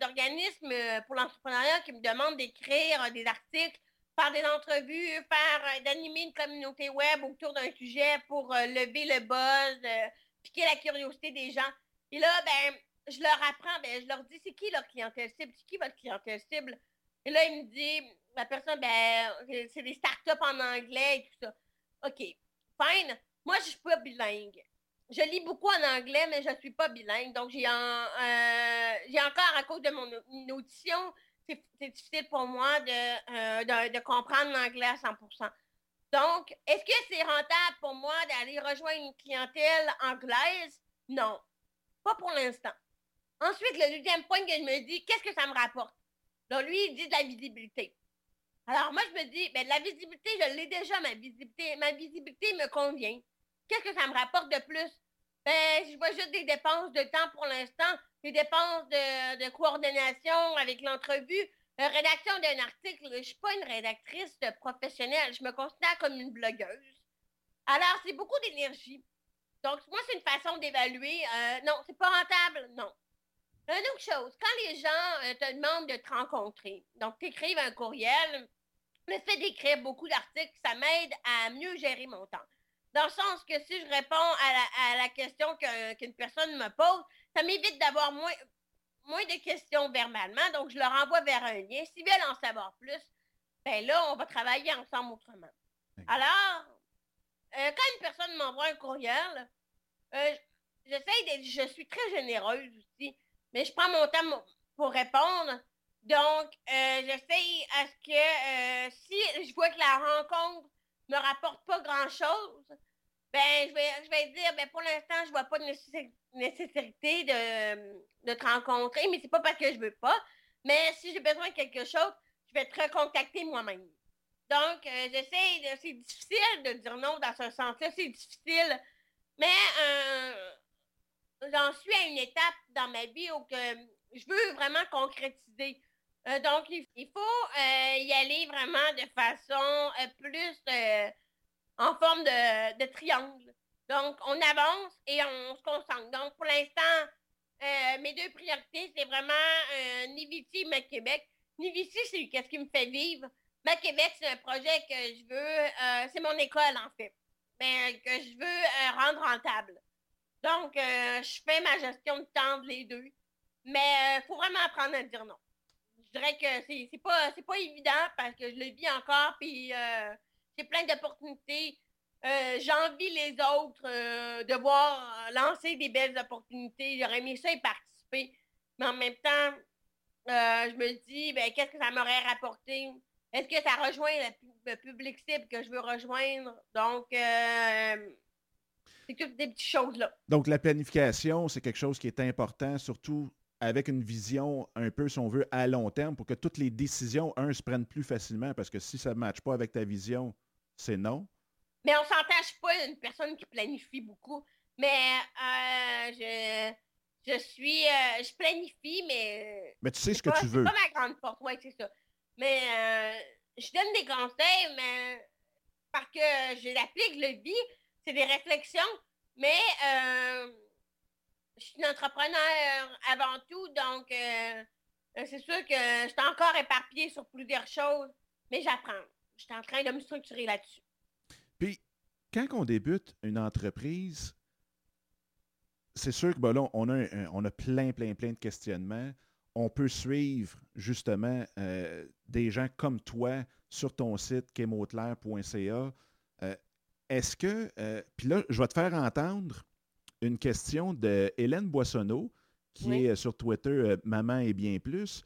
Speaker 2: d'organismes euh, pour l'entrepreneuriat qui me demandent d'écrire des articles faire des entrevues, faire euh, d'animer une communauté web autour d'un sujet pour euh, lever le buzz, euh, piquer la curiosité des gens. Et là, ben, je leur apprends, ben, je leur dis c'est qui leur clientèle cible, c'est qui votre clientèle cible? Et là, il me dit, la personne, ben, c'est des startups en anglais et tout ça. OK, fine. Moi, je suis pas bilingue. Je lis beaucoup en anglais, mais je ne suis pas bilingue. Donc, j'ai j'ai encore, à cause de mon audition, c'est difficile pour moi euh, de, de, comprendre l'anglais à 100% Donc, est-ce que c'est rentable pour moi d'aller rejoindre une clientèle anglaise? Non, pas pour l'instant. Ensuite, le deuxième point que je me dis, qu'est-ce que ça me rapporte? Donc, lui, il dit de la visibilité. Alors, moi, je me dis, ben, la visibilité, je l'ai déjà, ma visibilité. Ma visibilité me convient. Qu'est-ce que ça me rapporte de plus? Ben, je vois juste des dépenses de temps pour l'instant les dépenses de, coordination avec l'entrevue, la rédaction d'un article. Je ne suis pas une rédactrice professionnelle, je me considère comme une blogueuse. Alors, c'est beaucoup d'énergie. Donc, moi, c'est une façon d'évaluer. Euh, non, c'est pas rentable, non. Une autre chose, quand les gens euh, te demandent de te rencontrer, donc tu écrives un courriel, le fait d'écrire beaucoup d'articles, ça m'aide à mieux gérer mon temps. Dans le sens que si je réponds à la, question qu'une personne me pose, ça m'évite d'avoir moins, moins de questions verbalement. Donc, je leur envoie vers un lien. S'ils veulent en savoir plus, ben là, on va travailler ensemble autrement. Alors, euh, quand une personne m'envoie un courriel, euh, j'essaie je suis très généreuse aussi, mais je prends mon temps pour répondre. Donc, euh, j'essaie à ce que si je vois que la rencontre me rapporte pas grand-chose, ben, je vais, je vais dire, ben, pour l'instant, je vois pas de nécessité de, de te rencontrer, mais c'est pas parce que je veux pas. Mais si j'ai besoin de quelque chose, je vais te recontacter moi-même. Donc, euh, j'essaie, c'est difficile de dire non dans ce sens-là, c'est difficile. Mais euh, j'en suis à une étape dans ma vie où je veux vraiment concrétiser. Euh, donc, il faut y aller vraiment de façon plus en forme de, triangle. Donc, on avance et on se concentre. Donc, pour l'instant, euh, mes deux priorités, c'est vraiment euh, Niviti et Québec. Niviti, c'est qu'est-ce qui me fait vivre. Ma Québec, c'est un projet que je veux, euh, c'est mon école en fait, mais que je veux rendre rentable. Donc, je fais ma gestion de temps de les deux, mais il faut vraiment apprendre à dire non. Je dirais que c'est pas, pas évident parce que je le vis encore, puis j'ai plein d'opportunités. Euh, j'envie les autres euh, de voir lancer des belles opportunités. J'aurais aimé ça y participer. Mais en même temps, euh, je me dis, ben, qu'est-ce que ça m'aurait rapporté? Est-ce que ça rejoint le, public cible que je veux rejoindre? Donc, c'est toutes des petites choses-là.
Speaker 1: Donc, la planification, c'est quelque chose qui est important, surtout avec une vision un peu, si on veut, à long terme pour que toutes les décisions, un, se prennent plus facilement parce que si ça ne matche pas avec ta vision, c'est non?
Speaker 2: Mais on s'entend, je suis pas une personne qui planifie beaucoup. Mais euh, je, je suis. Euh, je planifie, mais.
Speaker 1: Mais tu sais ce que tu veux.
Speaker 2: C'est pas ma grande force, oui, c'est ça. Mais euh, je donne des conseils, mais parce que je l'applique, le vie, c'est des réflexions. Mais je suis une entrepreneur avant tout, donc c'est sûr que je suis encore éparpillée sur plusieurs choses, mais j'apprends. Je suis en train de me structurer là-dessus.
Speaker 1: Puis, quand on débute une entreprise, c'est sûr que ben là, on, a on a plein, plein, plein de questionnements. On peut suivre justement euh, des gens comme toi sur ton site chemotlair.ca. Euh, est-ce que, euh, puis là, je vais te faire entendre une question de Hélène Boissonneau, qui est sur Twitter Maman et bien plus,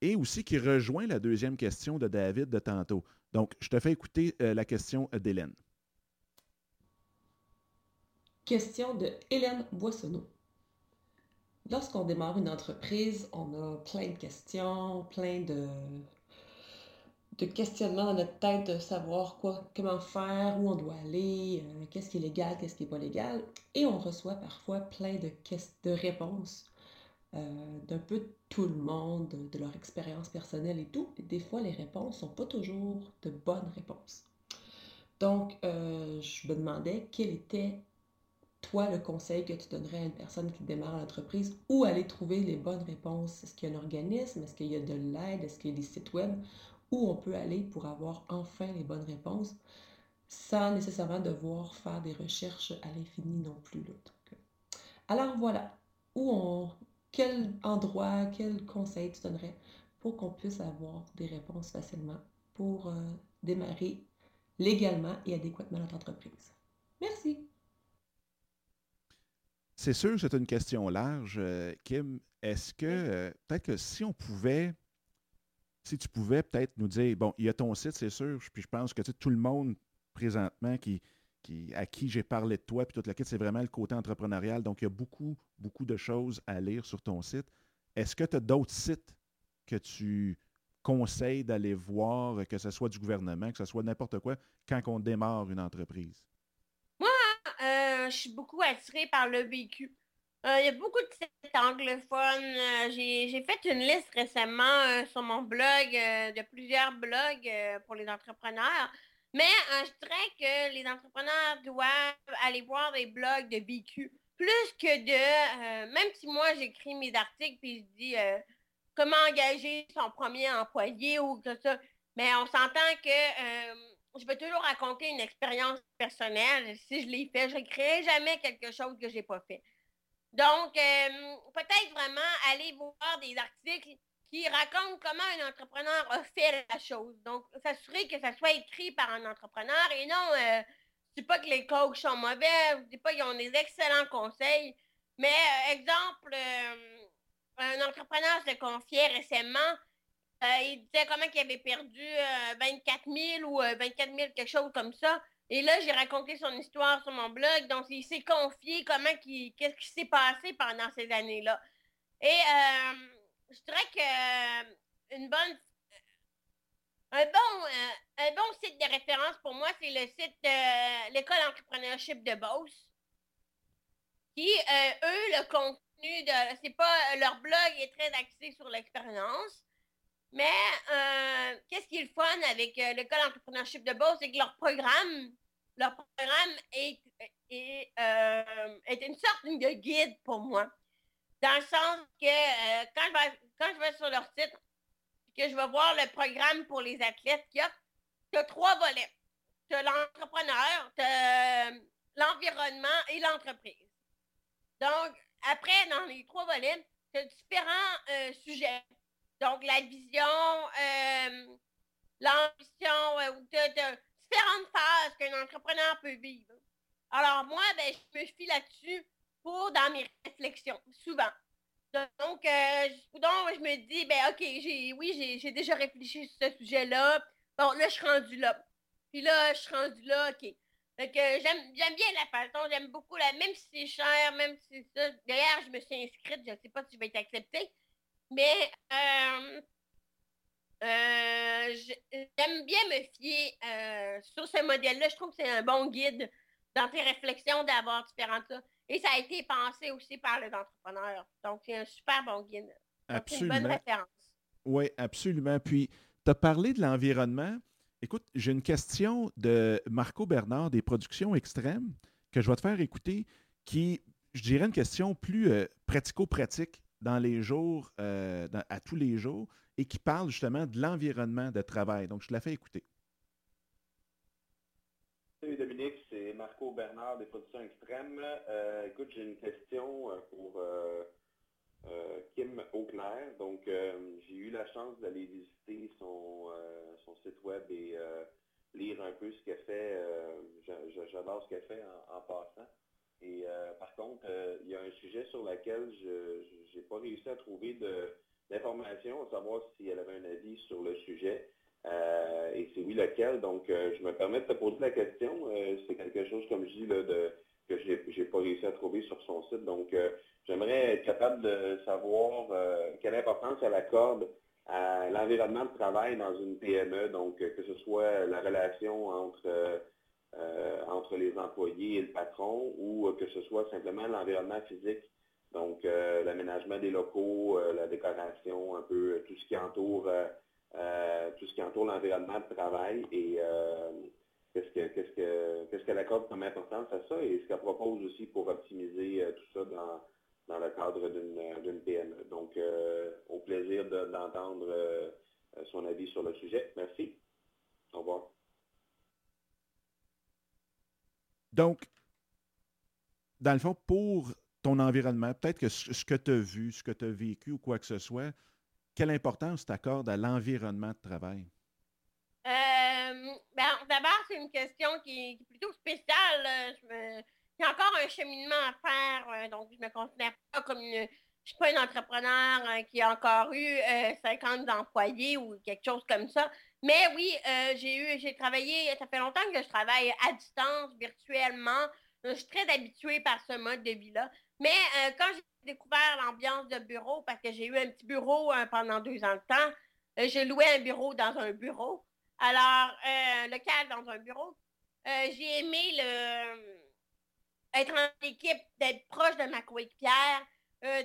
Speaker 1: et aussi qui rejoint la deuxième question de David de tantôt. Donc, je te fais écouter la question d'Hélène.
Speaker 4: Question de Hélène Boissonneau. Lorsqu'on démarre une entreprise, on a plein de questions, plein de, de questionnements dans notre tête de savoir quoi, comment faire, où on doit aller, euh, qu'est-ce qui est légal, qu'est-ce qui n'est pas légal. Et on reçoit parfois plein de, de réponses euh, d'un peu tout le monde, de leur expérience personnelle et tout. Et des fois, les réponses ne sont pas toujours de bonnes réponses. Donc, euh, je me demandais quelle était toi, le conseil que tu donnerais à une personne qui démarre l'entreprise, où aller trouver les bonnes réponses? Est-ce qu'il y a un organisme? Est-ce qu'il y a de l'aide? Est-ce qu'il y a des sites web où on peut aller pour avoir enfin les bonnes réponses sans nécessairement devoir faire des recherches à l'infini non plus. Euh, alors voilà, où on, quel endroit, quel conseil tu donnerais pour qu'on puisse avoir des réponses facilement pour euh, démarrer légalement et adéquatement notre entreprise? Merci.
Speaker 1: C'est sûr que c'est une question large, euh, Kim. Est-ce que euh, peut-être que si on pouvait, si tu pouvais peut-être nous dire, bon, il y a ton site, c'est sûr, puis je pense que tout le monde présentement qui, à qui j'ai parlé de toi, puis toute la quête, c'est vraiment le côté entrepreneurial. Donc, il y a beaucoup, beaucoup de choses à lire sur ton site. Est-ce que tu as d'autres sites que tu conseilles d'aller voir, que ce soit du gouvernement, que ce soit n'importe quoi, quand on démarre une entreprise?
Speaker 2: je suis beaucoup attirée par le vécu. Euh, il y a beaucoup de sites anglophones. Euh, j'ai fait une liste récemment euh, sur mon blog de plusieurs blogs pour les entrepreneurs. Mais je dirais que les entrepreneurs doivent aller voir des blogs de vécu. Plus que de, même si moi j'écris mes articles et je dis comment engager son premier employé ou que ça, mais on s'entend que je vais toujours raconter une expérience personnelle. Si je l'ai fait, je ne créerai jamais quelque chose que je n'ai pas fait. Donc, euh, peut-être vraiment aller voir des articles qui racontent comment un entrepreneur a fait la chose. Donc, s'assurer que ça soit écrit par un entrepreneur et non, euh, je dis pas que les coachs sont mauvais, je dis pas qu'ils ont des excellents conseils, mais euh, exemple, un entrepreneur se confiait récemment euh, il disait comment il avait perdu 24 euh, 000 ou 24 euh, 000, quelque chose comme ça. Et là, j'ai raconté son histoire sur mon blog. Donc, il s'est confié comment qu'est-ce qui s'est passé pendant ces années-là. Et je dirais que une bonne un bon, un bon site de référence pour moi, c'est le site de l'école entrepreneurship de Beauce. Qui, eux, le contenu de. C'est pas. Leur blog est très axé sur l'expérience. Mais euh, qu'est-ce qui est fun avec euh, l'école entrepreneurship de Beauce, c'est que leur programme, leur programme est, euh, est, une sorte de guide pour moi. Dans le sens que quand, je vais, quand je vais sur leur site, que je vais voir le programme pour les athlètes qu'il y a, tu as trois volets. Tu as l'entrepreneur, tu as l'environnement et l'entreprise. Donc, après, dans les trois volets, tu as différents sujets donc, la vision, euh, l'ambition, euh, différentes phases qu'un entrepreneur peut vivre. Alors, moi, ben, je me fie là-dessus pour dans mes réflexions, souvent. Donc, euh, je me dis, ben, OK, j'ai, oui, j'ai déjà réfléchi sur ce sujet-là. Bon, là, je suis rendu là. Puis là, je suis rendu là, OK. que j'aime bien la façon, j'aime beaucoup la. Même si c'est cher, même si c'est ça. D'ailleurs, je me suis inscrite, je ne sais pas si je vais être acceptée. Mais euh, euh, j'aime bien me fier euh, sur ce modèle-là. Je trouve que c'est un bon guide dans tes réflexions d'avoir différentes. Et ça a été pensé aussi par les entrepreneurs. Donc, c'est un super bon guide. C'est une bonne référence.
Speaker 1: Oui, absolument. Puis, tu as parlé de l'environnement. Écoute, j'ai une question de Marco Bernard des Productions Extrêmes que je vais te faire écouter, qui, je dirais, une question plus euh, pratico-pratique dans les jours, euh, à tous les jours, et qui parle justement de l'environnement de travail. Donc, je te la fais écouter.
Speaker 5: Salut Dominique, Marco Bernard des Productions Extrêmes. Euh, écoute, j'ai une question pour Kim Auclair. Donc, j'ai eu la chance d'aller visiter son, son site web et euh, lire un peu ce qu'elle fait. Euh, j'adore ce qu'elle fait en, passant. Et euh, par contre, il y a un sujet sur lequel je n'ai pas réussi à trouver d'informations, à savoir si elle avait un avis sur le sujet. Et c'est oui lequel? Donc, je me permets de te poser la question. c'est quelque chose, comme je dis, de, que je n'ai pas réussi à trouver sur son site. Donc, j'aimerais être capable de savoir quelle importance elle accorde à l'environnement de travail dans une PME, donc euh, que ce soit la relation entre, euh, entre les employés et le patron ou que ce soit simplement l'environnement physique, donc euh, l'aménagement des locaux, la décoration, un peu tout ce qui entoure tout ce qui entoure l'environnement de travail et qu'est-ce qu'elle qu'est-ce que, accorde comme importance à ça et ce qu'elle propose aussi pour optimiser tout ça dans dans le cadre d'une PME. Donc, euh, au plaisir d'entendre euh, son avis sur le sujet. Merci. Au revoir.
Speaker 1: Donc, dans le fond, pour ton environnement, peut-être que ce que tu as vu, ce que tu as vécu ou quoi que ce soit, quelle importance tu accordes à l'environnement de travail?
Speaker 2: Euh, ben, D'abord, c'est une question qui, est plutôt spéciale. Il y a encore un cheminement à faire, euh, donc je me considère pas comme une. Je suis pas une entrepreneur euh, qui a encore eu 50 euh, employés ou quelque chose comme ça. Mais oui, j'ai eu, j'ai travaillé, ça fait longtemps que je travaille à distance, virtuellement. Je suis très habituée par ce mode de vie-là. Mais quand j'ai découvert l'ambiance de bureau, parce que j'ai eu un petit bureau pendant deux ans de temps, j'ai loué un bureau dans un bureau. Alors, le cadre dans un bureau, j'ai aimé le être en équipe, d'être proche de ma coéquipière. Euh,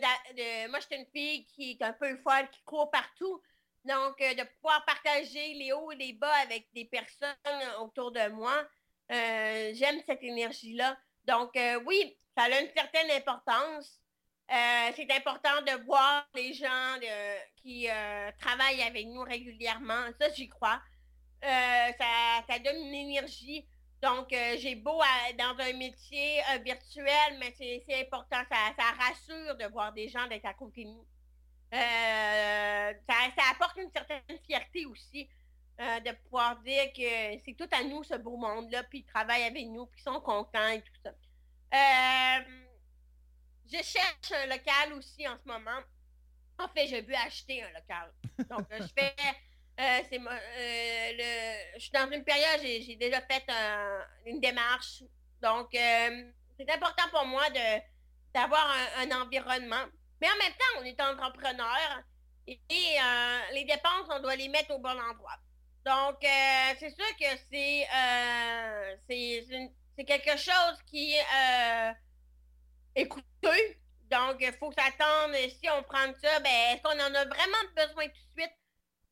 Speaker 2: moi, j'étais une fille qui est un peu folle, qui court partout. Donc, euh, de pouvoir partager les hauts et les bas avec des personnes autour de moi, euh, j'aime cette énergie-là. Donc, oui, ça a une certaine importance. C'est important de voir les gens qui travaillent avec nous régulièrement. Ça, j'y crois. ça, ça donne une énergie. Donc, euh, j'ai beau dans un métier euh, virtuel, mais c'est important, ça, rassure de voir des gens d'être à côté de nous. Euh, ça, apporte une certaine fierté aussi de pouvoir dire que c'est tout à nous, ce beau monde-là, puis ils travaillent avec nous, puis ils sont contents et tout ça. Je cherche un local aussi en ce moment. En fait, je veux acheter un local. Donc, je fais euh, c'est euh, je suis dans une période, j'ai déjà fait une démarche. Donc, euh, c'est important pour moi d'avoir un, environnement. Mais en même temps, on est entrepreneur et, les dépenses, on doit les mettre au bon endroit. Donc, c'est sûr que c'est c'est quelque chose qui coûteux. Donc, il faut s'attendre, si on prend ça, ben, est-ce qu'on en a vraiment besoin tout de suite?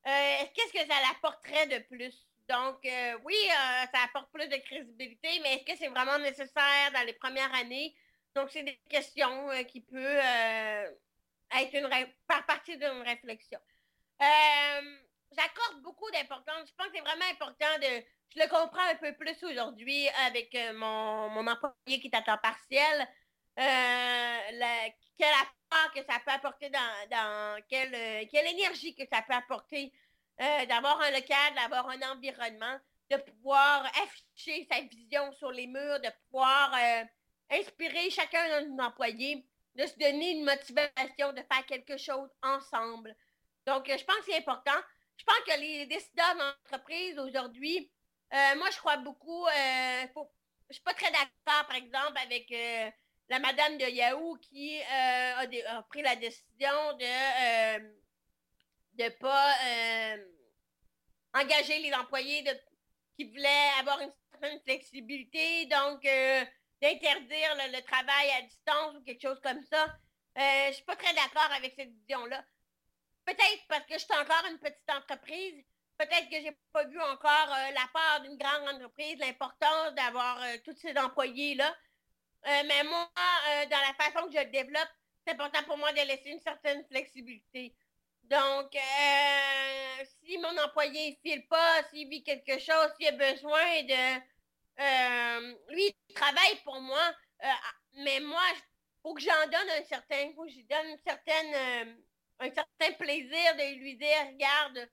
Speaker 2: Euh, qu'est-ce que ça apporterait de plus? Donc, euh, oui, euh, ça apporte plus de crédibilité, mais est-ce que c'est vraiment nécessaire dans les premières années? Donc, c'est des questions qui peuvent être une par partie d'une réflexion. J'accorde beaucoup d'importance. Je pense que c'est vraiment important de. Je le comprends un peu plus aujourd'hui avec mon, mon, employé qui est à temps partiel. La, quel apport que ça peut apporter dans, dans quelle, euh, quelle énergie que ça peut apporter euh, d'avoir un local, d'avoir un environnement, de pouvoir afficher sa vision sur les murs, de pouvoir euh, inspirer chacun de nos employés, de se donner une motivation de faire quelque chose ensemble. Donc, je pense que c'est important. Je pense que les décideurs d'entreprise aujourd'hui, moi, je crois beaucoup, je suis pas très d'accord, par exemple, avec euh, la madame de Yahoo qui euh, a, pris la décision de ne pas engager les employés de, qui voulaient avoir une certaine flexibilité, donc d'interdire le, travail à distance ou quelque chose comme ça. Je je suis pas très d'accord avec cette vision-là. Peut-être parce que je suis encore une petite entreprise peut-être que j'ai pas vu encore euh, la part d'une grande entreprise, l'importance d'avoir euh, tous ces employés-là. Euh, mais moi, dans la façon que je le développe, c'est important pour moi de laisser une certaine flexibilité. Donc, si mon employé ne file pas, s'il vit quelque chose, s'il a besoin de... lui, il travaille pour moi, mais moi, il faut que j'en donne un certain... faut que donne certaine, un certain plaisir de lui dire, regarde,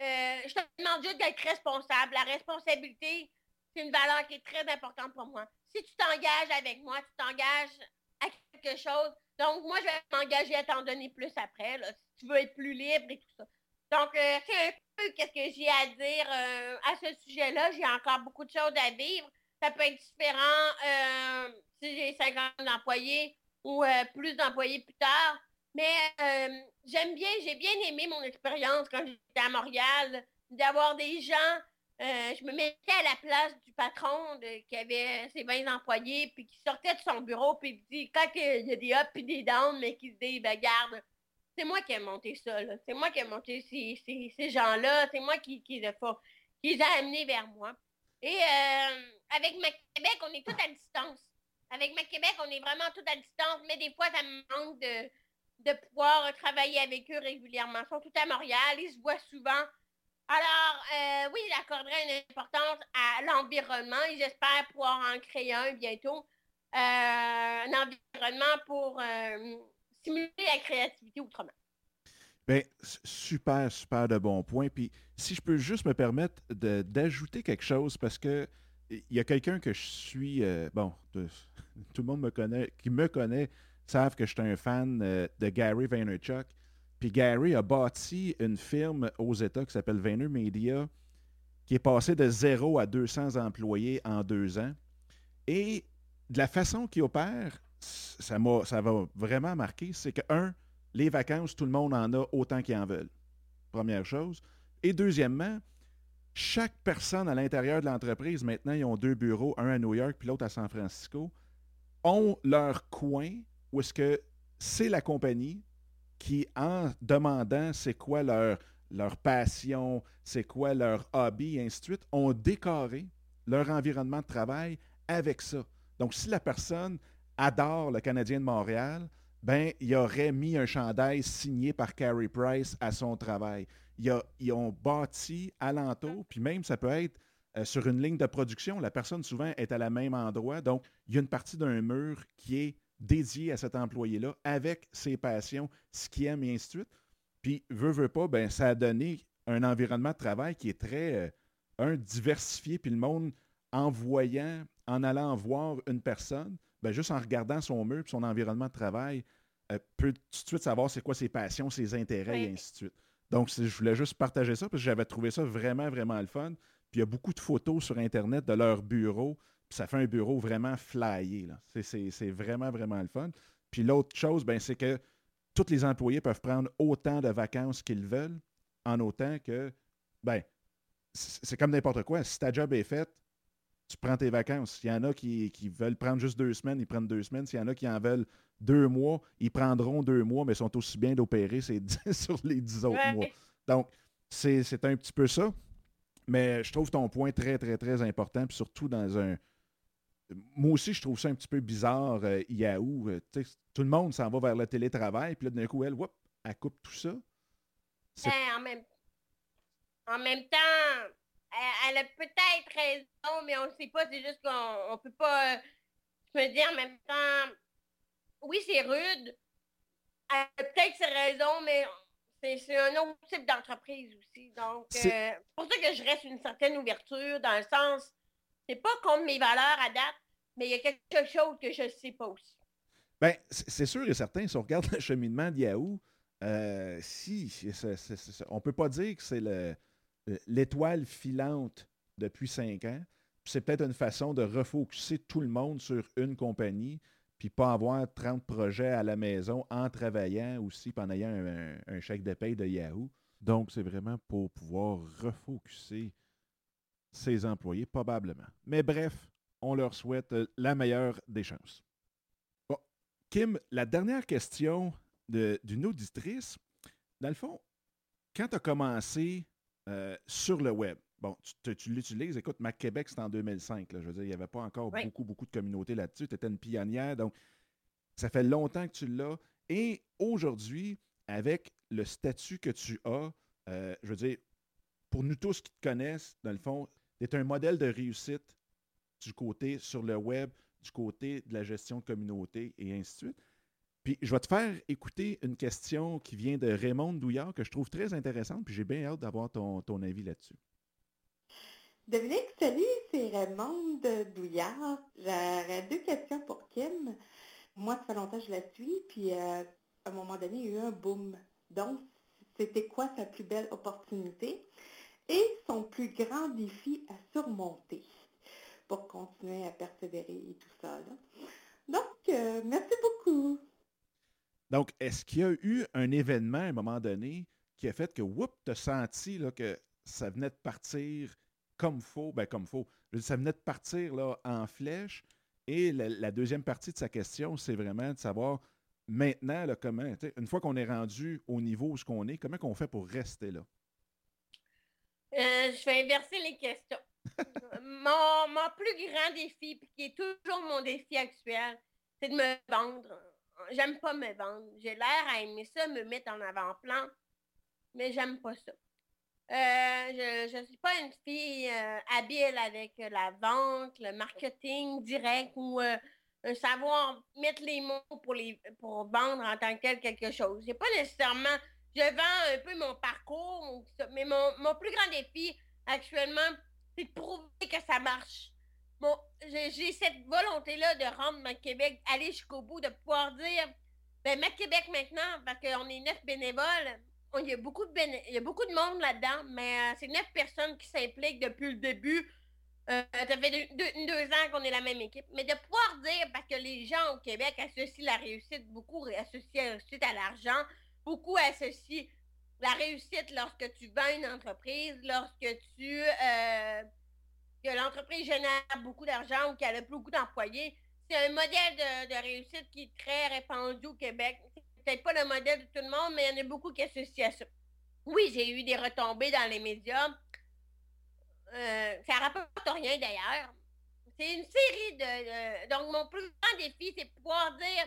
Speaker 2: euh, je te demande juste d'être responsable. La responsabilité, c'est une valeur qui est très importante pour moi. Si tu t'engages avec moi, tu t'engages à quelque chose. Donc, moi, je vais m'engager à t'en donner plus après, si tu veux être plus libre et tout ça. Donc, euh, c'est un peu qu'est-ce que j'ai à dire euh, à ce sujet-là. J'ai encore beaucoup de choses à vivre. Ça peut être différent si j'ai 50 employés ou plus d'employés plus tard. Mais euh, j'aime bien, j'ai bien aimé mon expérience quand j'étais à Montréal, d'avoir des gens. Euh, je me mettais à la place du patron qui avait ses 20 employés, puis qui sortait de son bureau, puis il dit, quand il y a des ups et des downs, mais qui se dit, ben garde, c'est moi qui ai monté ça, c'est moi qui ai monté ces, gens-là, c'est moi qui, qui, qui, les a amenés vers moi. Et euh, avec ma Québec, on est tout à distance. Avec ma Québec, on est vraiment tout à distance, mais des fois, ça me manque de, de pouvoir travailler avec eux régulièrement. Ils sont tous à Montréal, ils se voient souvent. Alors, euh, oui, j'accorderai une importance à l'environnement et j'espère pouvoir en créer un bientôt. Euh, un environnement pour euh, stimuler la créativité autrement.
Speaker 1: Bien, super, super de bons points. Puis, si je peux juste me permettre d'ajouter quelque chose, parce que il y a quelqu'un que je suis, bon, *laughs* tout le monde me connaît, qui me connaît, savent que je suis un fan euh, de Gary Vaynerchuk. Puis Gary a bâti une firme aux États qui s'appelle Vayner Media, qui est passée de zéro à 200 employés en deux ans. Et de la façon qu'il opère, ça, ça va vraiment marquer, c'est que, un, les vacances, tout le monde en a autant qu'ils en veulent. Première chose. Et deuxièmement, chaque personne à l'intérieur de l'entreprise, maintenant, ils ont deux bureaux, un à New York puis l'autre à San Francisco, ont leur coin ou est-ce que c'est la compagnie qui, en demandant c'est quoi leur, leur passion, c'est quoi leur hobby, et ainsi de suite, ont décoré leur environnement de travail avec ça. Donc, si la personne adore le Canadien de Montréal, ben, il aurait mis un chandail signé par Carey Price à son travail. ils ont bâti alentour, puis même ça peut être euh, sur une ligne de production, la personne souvent est à la même endroit. Donc, il y a une partie d'un mur qui est dédié à cet employé-là avec ses passions, ce qu'il aime et ainsi de suite. Puis, veut, veut pas, ben, ça a donné un environnement de travail qui est très, euh, un, diversifié, puis le monde, en voyant, en allant voir une personne, ben, juste en regardant son mur et son environnement de travail, euh, peut tout de suite savoir c'est quoi ses passions, ses intérêts et ainsi de suite. Donc, je voulais juste partager ça parce que j'avais trouvé ça vraiment, vraiment le fun. Puis il y a beaucoup de photos sur Internet de leur bureau ça fait un bureau vraiment flyé. C'est vraiment, vraiment le fun. Puis l'autre chose, ben, c'est que tous les employés peuvent prendre autant de vacances qu'ils veulent, en autant que, ben, c'est comme n'importe quoi. Si ta job est faite, tu prends tes vacances. S'il y en a qui, veulent prendre juste deux semaines, ils prennent deux semaines. S'il y en a qui en veulent deux mois, ils prendront deux mois, mais sont aussi bien d'opérer *laughs* sur les dix autres mois. Donc, c'est un petit peu ça. Mais je trouve ton point très, très, très important, puis surtout dans un, moi aussi, je trouve ça un petit peu bizarre, euh, Yahoo. Euh, tout le monde s'en va vers le télétravail, puis là, d'un coup, elle, elle coupe tout ça.
Speaker 2: Ben, en, même... en même temps, elle, a peut-être raison, mais on ne sait pas. C'est juste qu'on ne peut pas euh, se me dire en même temps. Oui, c'est rude. Elle a peut-être ses raisons, mais c'est un autre type d'entreprise aussi. Donc, c'est pour ça que je reste une certaine ouverture dans le sens c'est pas comme mes valeurs à date, mais il y a quelque chose que je ne sais pas aussi.
Speaker 1: Bien, c'est sûr et certain, si on regarde le cheminement de Yahoo, euh, si, on ne peut pas dire que c'est l'étoile filante depuis cinq ans. c'est peut-être une façon de refocuser tout le monde sur une compagnie, puis pas avoir 30 projets à la maison en travaillant aussi, puis en ayant un, chèque de paye de Yahoo. Donc, c'est vraiment pour pouvoir refocuser ses employés, probablement. Mais bref, on leur souhaite la meilleure des chances. Bon, Kim, la dernière question d'une auditrice, dans le fond, quand tu as commencé euh, sur le web, bon, tu, l'utilises, écoute, Mac Québec, c'est en 2005, je veux dire, il n'y avait pas encore beaucoup, beaucoup de communautés là-dessus, tu étais une pionnière, donc ça fait longtemps que tu l'as. Et aujourd'hui, avec le statut que tu as, euh, je veux dire, pour nous tous qui te connaissent, dans le fond, es un modèle de réussite du côté sur le web, du côté de la gestion de communauté et ainsi de suite. Puis je vais te faire écouter une question qui vient de Raymond Douillard que je trouve très intéressante, puis j'ai bien hâte d'avoir ton, avis là-dessus.
Speaker 6: Dominique, salut, c'est Raymond Douillard. J'aurais deux questions pour Kim. Moi, ça fait longtemps que je la suis, puis euh, à un moment donné, il y a eu un boom. Donc, c'était quoi sa plus belle opportunité? Et son plus grand défi à surmonter pour continuer à persévérer et tout ça. Donc, euh, merci beaucoup.
Speaker 1: Donc, est-ce qu'il y a eu un événement à un moment donné qui a fait que, whoop, tu as senti là, que ça venait de partir comme faux, ben comme faux. Ça venait de partir là, en flèche. Et la, deuxième partie de sa question, c'est vraiment de savoir maintenant comment, une fois qu'on est rendu au niveau où ce qu'on est, comment on fait pour rester là?
Speaker 2: Euh, je vais inverser les questions. *laughs* mon, mon, plus grand défi, qui est toujours mon défi actuel, c'est de me vendre j'aime pas me vendre. J'ai l'air à aimer ça, me mettre en avant-plan, mais j'aime pas ça. Euh, je ne suis pas une fille euh, habile avec la vente, le marketing direct ou un savoir mettre les mots pour, les, pour vendre en tant que tel quelque chose. J'ai pas nécessairement, je vends un peu mon parcours, mais mon, mon plus grand défi actuellement, c'est de prouver que ça marche. J'ai cette volonté-là de rendre ma Québec, aller jusqu'au bout, de pouvoir dire, ben, ma Québec maintenant, parce qu'on est neuf bénévoles, il y a beaucoup de, il y a beaucoup de monde là-dedans, mais euh, c'est neuf personnes qui s'impliquent depuis le début. Euh, ça fait deux, ans qu'on est la même équipe. Mais de pouvoir dire, parce que les gens au Québec associent la réussite, beaucoup associent la réussite à l'argent, beaucoup associent la réussite lorsque tu vends une entreprise, lorsque tu euh, que l'entreprise génère beaucoup d'argent ou qu'elle a beaucoup d'employés. C'est un modèle de, réussite qui est très répandu au Québec. Peut-être pas le modèle de tout le monde, mais il y en a beaucoup qui associent à ça. Oui, j'ai eu des retombées dans les médias. Euh, ça rapporte rien d'ailleurs. C'est une série de, Donc, mon plus grand défi, c'est de pouvoir dire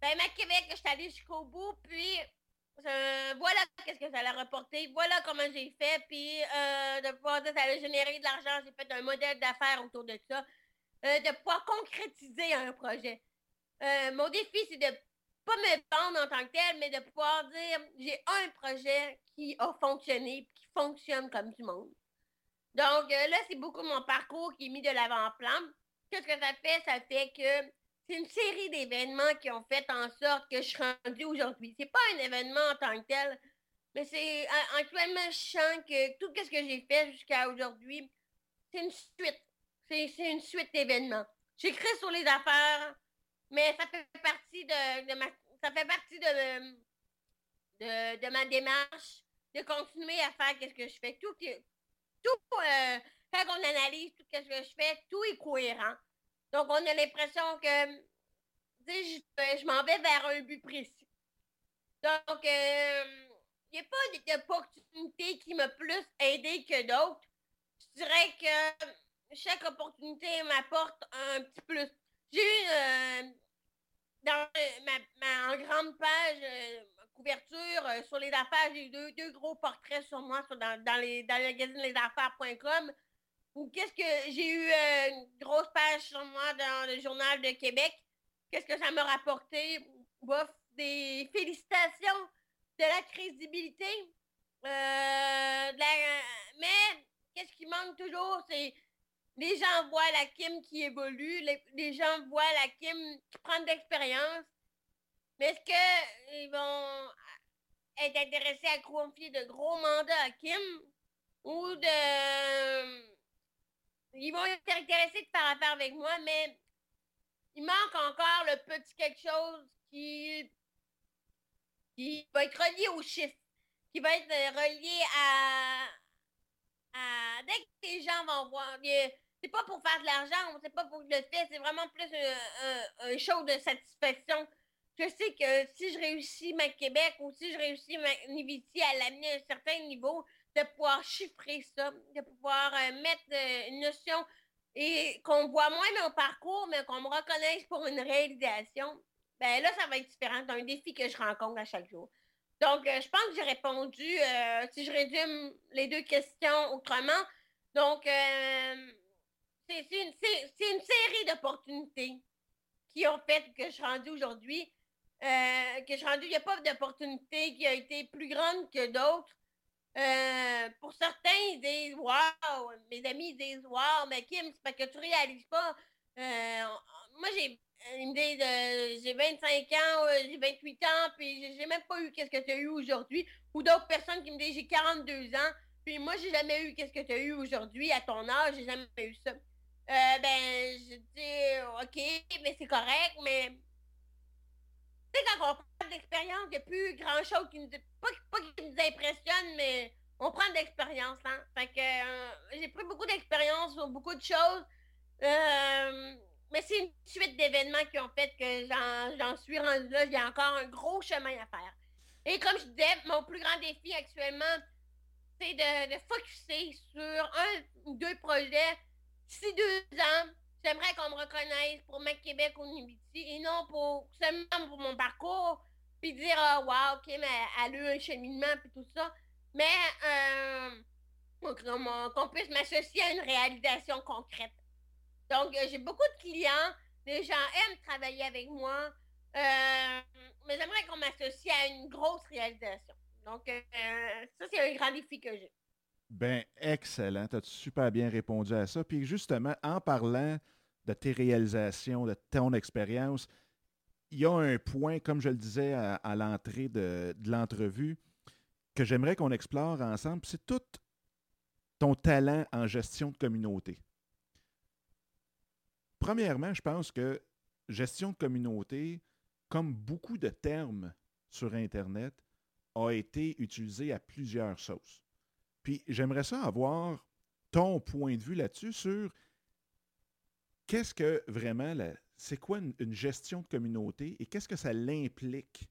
Speaker 2: ben, ma Québec, je suis allée jusqu'au bout, puis euh, voilà qu'est-ce que ça a rapporté, voilà comment j'ai fait, puis euh, de pouvoir dire ça a généré de l'argent, j'ai fait un modèle d'affaires autour de ça, euh, de pouvoir concrétiser un projet. mon défi, c'est de pas me vendre en tant que tel, mais de pouvoir dire j'ai un projet qui a fonctionné, qui fonctionne comme du monde. Donc là, c'est beaucoup mon parcours qui est mis de l'avant-plan. Qu'est-ce que ça fait? Ça fait que c'est une série d'événements qui ont fait en sorte que je suis rendue aujourd'hui. C'est pas un événement en tant que tel, mais c'est actuellement je que tout ce que j'ai fait jusqu'à aujourd'hui, c'est une suite. C'est une suite d'événements. J'écris sur les affaires, mais ça fait partie de, ma ça fait partie de, de, ma démarche de continuer à faire ce que je fais. Tout, tout euh, quand on analyse tout ce que je fais, tout est cohérent. Donc, on a l'impression que je, je m'en vais vers un but précis. Donc, il euh, n'y a pas d'opportunité qui m'a plus aidé que d'autres. Je dirais que chaque opportunité m'apporte un petit plus. J'ai eu euh, dans ma, en grande page couverture sur les affaires, j'ai eu deux, gros portraits sur moi dans, dans, les, dans le magazine lesaffaires.com ou qu'est-ce que j'ai eu euh, une grosse page sur moi dans le journal de Québec? Qu'est-ce que ça m'a rapporté? Bof, des félicitations, de la crédibilité. Euh, mais qu'est-ce qui manque toujours, c'est les gens voient la Kim qui évolue, les, gens voient la Kim qui prend de l'expérience. Mais est-ce qu'ils vont être intéressés à confier de gros mandats à Kim ou de ils vont être intéressés de faire affaire avec moi, mais il manque encore le petit quelque chose qui, qui va être relié au chiffre, qui va être euh, relié à, dès que les gens vont voir. C'est pas pour faire de l'argent, c'est pas pour le faire, c'est vraiment plus un, un, show de satisfaction. Je sais que si je réussis ma Québec ou si je réussis ma Niviti à l'amener à un certain niveau, de pouvoir chiffrer ça, de pouvoir euh, mettre euh, une notion et qu'on voit moins mon parcours, mais qu'on me reconnaisse pour une réalisation, ben là, ça va être différent. C'est un défi que je rencontre à chaque jour. Donc, euh, je pense que j'ai répondu, si je résume les deux questions autrement. Donc, c'est une, une, série d'opportunités qui ont fait que je suis rendue aujourd'hui. que je suis rendue, il n'y a pas d'opportunité qui a été plus grande que d'autres. Euh, pour certains, ils disent Waouh! Mes amis disent Waouh, mais Kim, c'est parce que tu réalises pas. Euh, moi, j'ai une idée de. J'ai 25 ans, euh, j'ai 28 ans, puis j'ai même pas eu qu'est-ce que tu as eu aujourd'hui. Ou d'autres personnes qui me disent J'ai 42 ans, puis moi, j'ai jamais eu qu'est-ce que tu as eu aujourd'hui à ton âge, j'ai jamais eu ça. ben, je dis OK, mais c'est correct, mais tu sais, quand on prend d'expérience, il n'y a plus grand-chose qui nous... Pas, pas qui nous impressionne, mais on prend de l'expérience, hein. Fait que euh, j'ai pris beaucoup d'expérience sur beaucoup de choses. Euh, mais c'est une suite d'événements qui ont fait que j'en suis rendu là. A encore un gros chemin à faire. Et comme je disais, mon plus grand défi actuellement, c'est de, de focuser sur un ou deux projets. D'ici deux ans, J'aimerais qu'on me reconnaisse pour Mac Québec au Nibiti et non pour seulement pour mon parcours, puis dire oh, wow, ok, mais elle a eu un cheminement puis tout ça. Mais euh, qu'on puisse m'associer à une réalisation concrète. Donc, euh, j'ai beaucoup de clients, les gens aiment travailler avec moi, euh, mais j'aimerais qu'on m'associe à une grosse réalisation. Donc, ça, c'est un grand défi que j'ai.
Speaker 1: Ben, excellent. Tu as super bien répondu à ça. Puis justement, en parlant de tes réalisations, de ton expérience, il y a un point, comme je le disais à, l'entrée de, l'entrevue, que j'aimerais qu'on explore ensemble. C'est tout ton talent en gestion de communauté. Premièrement, je pense que gestion de communauté, comme beaucoup de termes sur Internet, a été utilisé à plusieurs sauces. Puis j'aimerais ça avoir ton point de vue là-dessus sur qu'est-ce que vraiment, c'est quoi une, gestion de communauté et qu'est-ce que ça l'implique?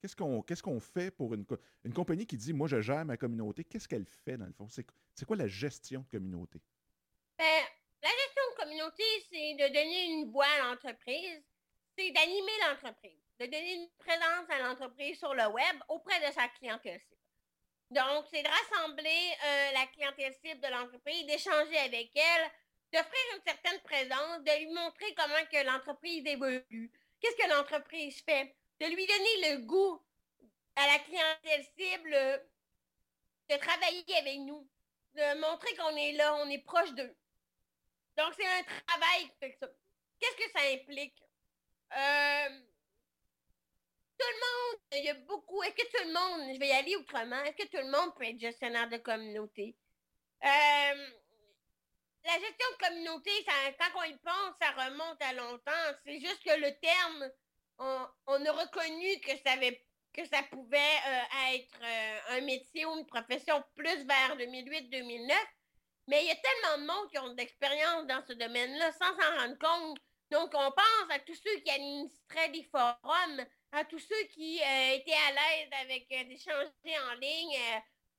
Speaker 1: Qu'est-ce qu'on qu'est-ce qu'on fait pour une, une compagnie qui dit, moi, je gère ma communauté, qu'est-ce qu'elle fait dans le fond? C'est quoi la gestion de communauté?
Speaker 2: Ben, la gestion de communauté, c'est de donner une voix à l'entreprise, c'est d'animer l'entreprise, de donner une présence à l'entreprise sur le web auprès de sa clientèle donc, c'est de rassembler euh, la clientèle cible de l'entreprise, d'échanger avec elle, d'offrir une certaine présence, de lui montrer comment que l'entreprise évolue, qu'est-ce que l'entreprise fait, de lui donner le goût à la clientèle cible de travailler avec nous, de montrer qu'on est là, on est proche d'eux. Donc, c'est un travail. Qu'est-ce que ça implique? Euh, tout le monde, il y a beaucoup. Est-ce que tout le monde, je vais y aller autrement, est-ce que tout le monde peut être gestionnaire de communauté? Euh, la gestion de communauté, ça, quand on y pense, ça remonte à longtemps. C'est juste que le terme, on, a reconnu que ça, que ça pouvait euh, être euh, un métier ou une profession plus vers 2008-2009. Mais il y a tellement de monde qui ont de l'expérience dans ce domaine-là sans s'en rendre compte. Donc, on pense à tous ceux qui administraient des forums, à tous ceux qui euh, étaient à l'aise avec euh, d'échanger en ligne,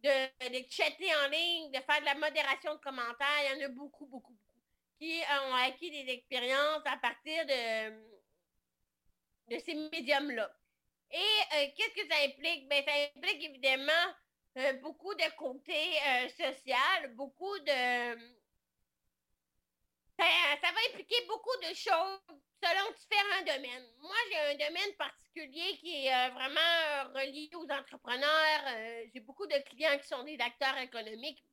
Speaker 2: euh, de, chatter en ligne, de faire de la modération de commentaires. Il y en a beaucoup, beaucoup, beaucoup qui ont acquis des expériences à partir de, de ces médiums-là. Et qu'est-ce que ça implique? Ben, ça implique évidemment beaucoup de côté social, beaucoup de... impliquer beaucoup de choses selon différents domaines. Moi, j'ai un domaine particulier qui est euh, vraiment euh, relié aux entrepreneurs. Euh, j'ai beaucoup de clients qui sont des acteurs économiques.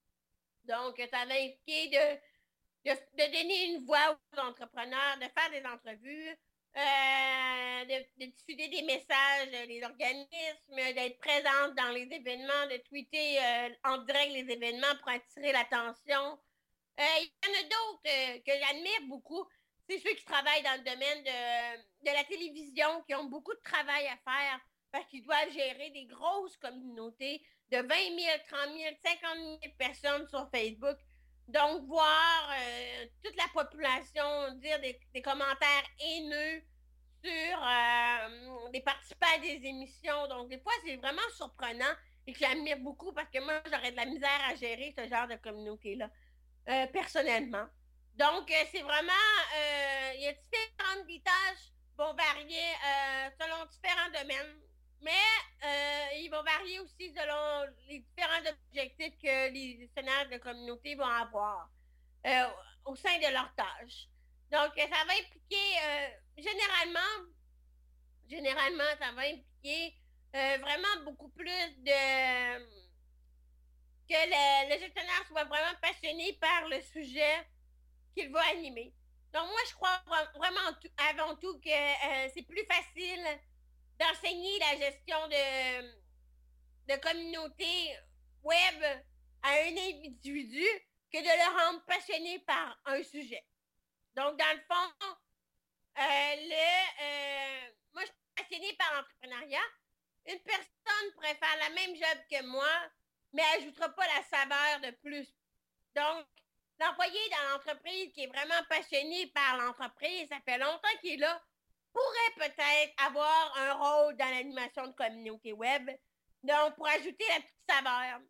Speaker 2: Donc, ça va impliquer de, de, donner une voix aux entrepreneurs, de faire des entrevues, de, diffuser des messages des organismes, d'être présente dans les événements, de tweeter en direct les événements pour attirer l'attention. Il y en a d'autres que j'admire beaucoup. C'est ceux qui travaillent dans le domaine de, la télévision, qui ont beaucoup de travail à faire parce qu'ils doivent gérer des grosses communautés de 20 000, 30 000, 50 000 personnes sur Facebook. Donc, voir euh, toute la population dire des, commentaires haineux sur euh, des participants à des émissions. Donc, des fois, c'est vraiment surprenant et que j'admire beaucoup parce que moi, j'aurais de la misère à gérer ce genre de communauté-là, euh, personnellement. Donc, c'est vraiment, il y a différentes tâches vont varier selon différents domaines. Mais euh, ils vont varier aussi selon les différents objectifs que les gestionnaires de communauté vont avoir euh, au sein de leur tâche. Donc, ça va impliquer, euh, généralement, généralement, ça va impliquer vraiment beaucoup plus de... que le, gestionnaire soit vraiment passionné par le sujet qu'il va animer. Donc, moi, je crois vraiment avant tout que c'est plus facile d'enseigner la gestion de, de communauté web à un individu que de le rendre passionné par un sujet. Donc, dans le fond, euh, le, euh, moi, je suis passionnée par l'entrepreneuriat. Une personne pourrait faire la même job que moi, mais ajoutera pas la saveur de plus. Donc, l'employé dans l'entreprise qui est vraiment passionné par l'entreprise, ça fait longtemps qu'il est là, pourrait peut-être avoir un rôle dans l'animation de communauté web. Donc, pour ajouter la petite saveur.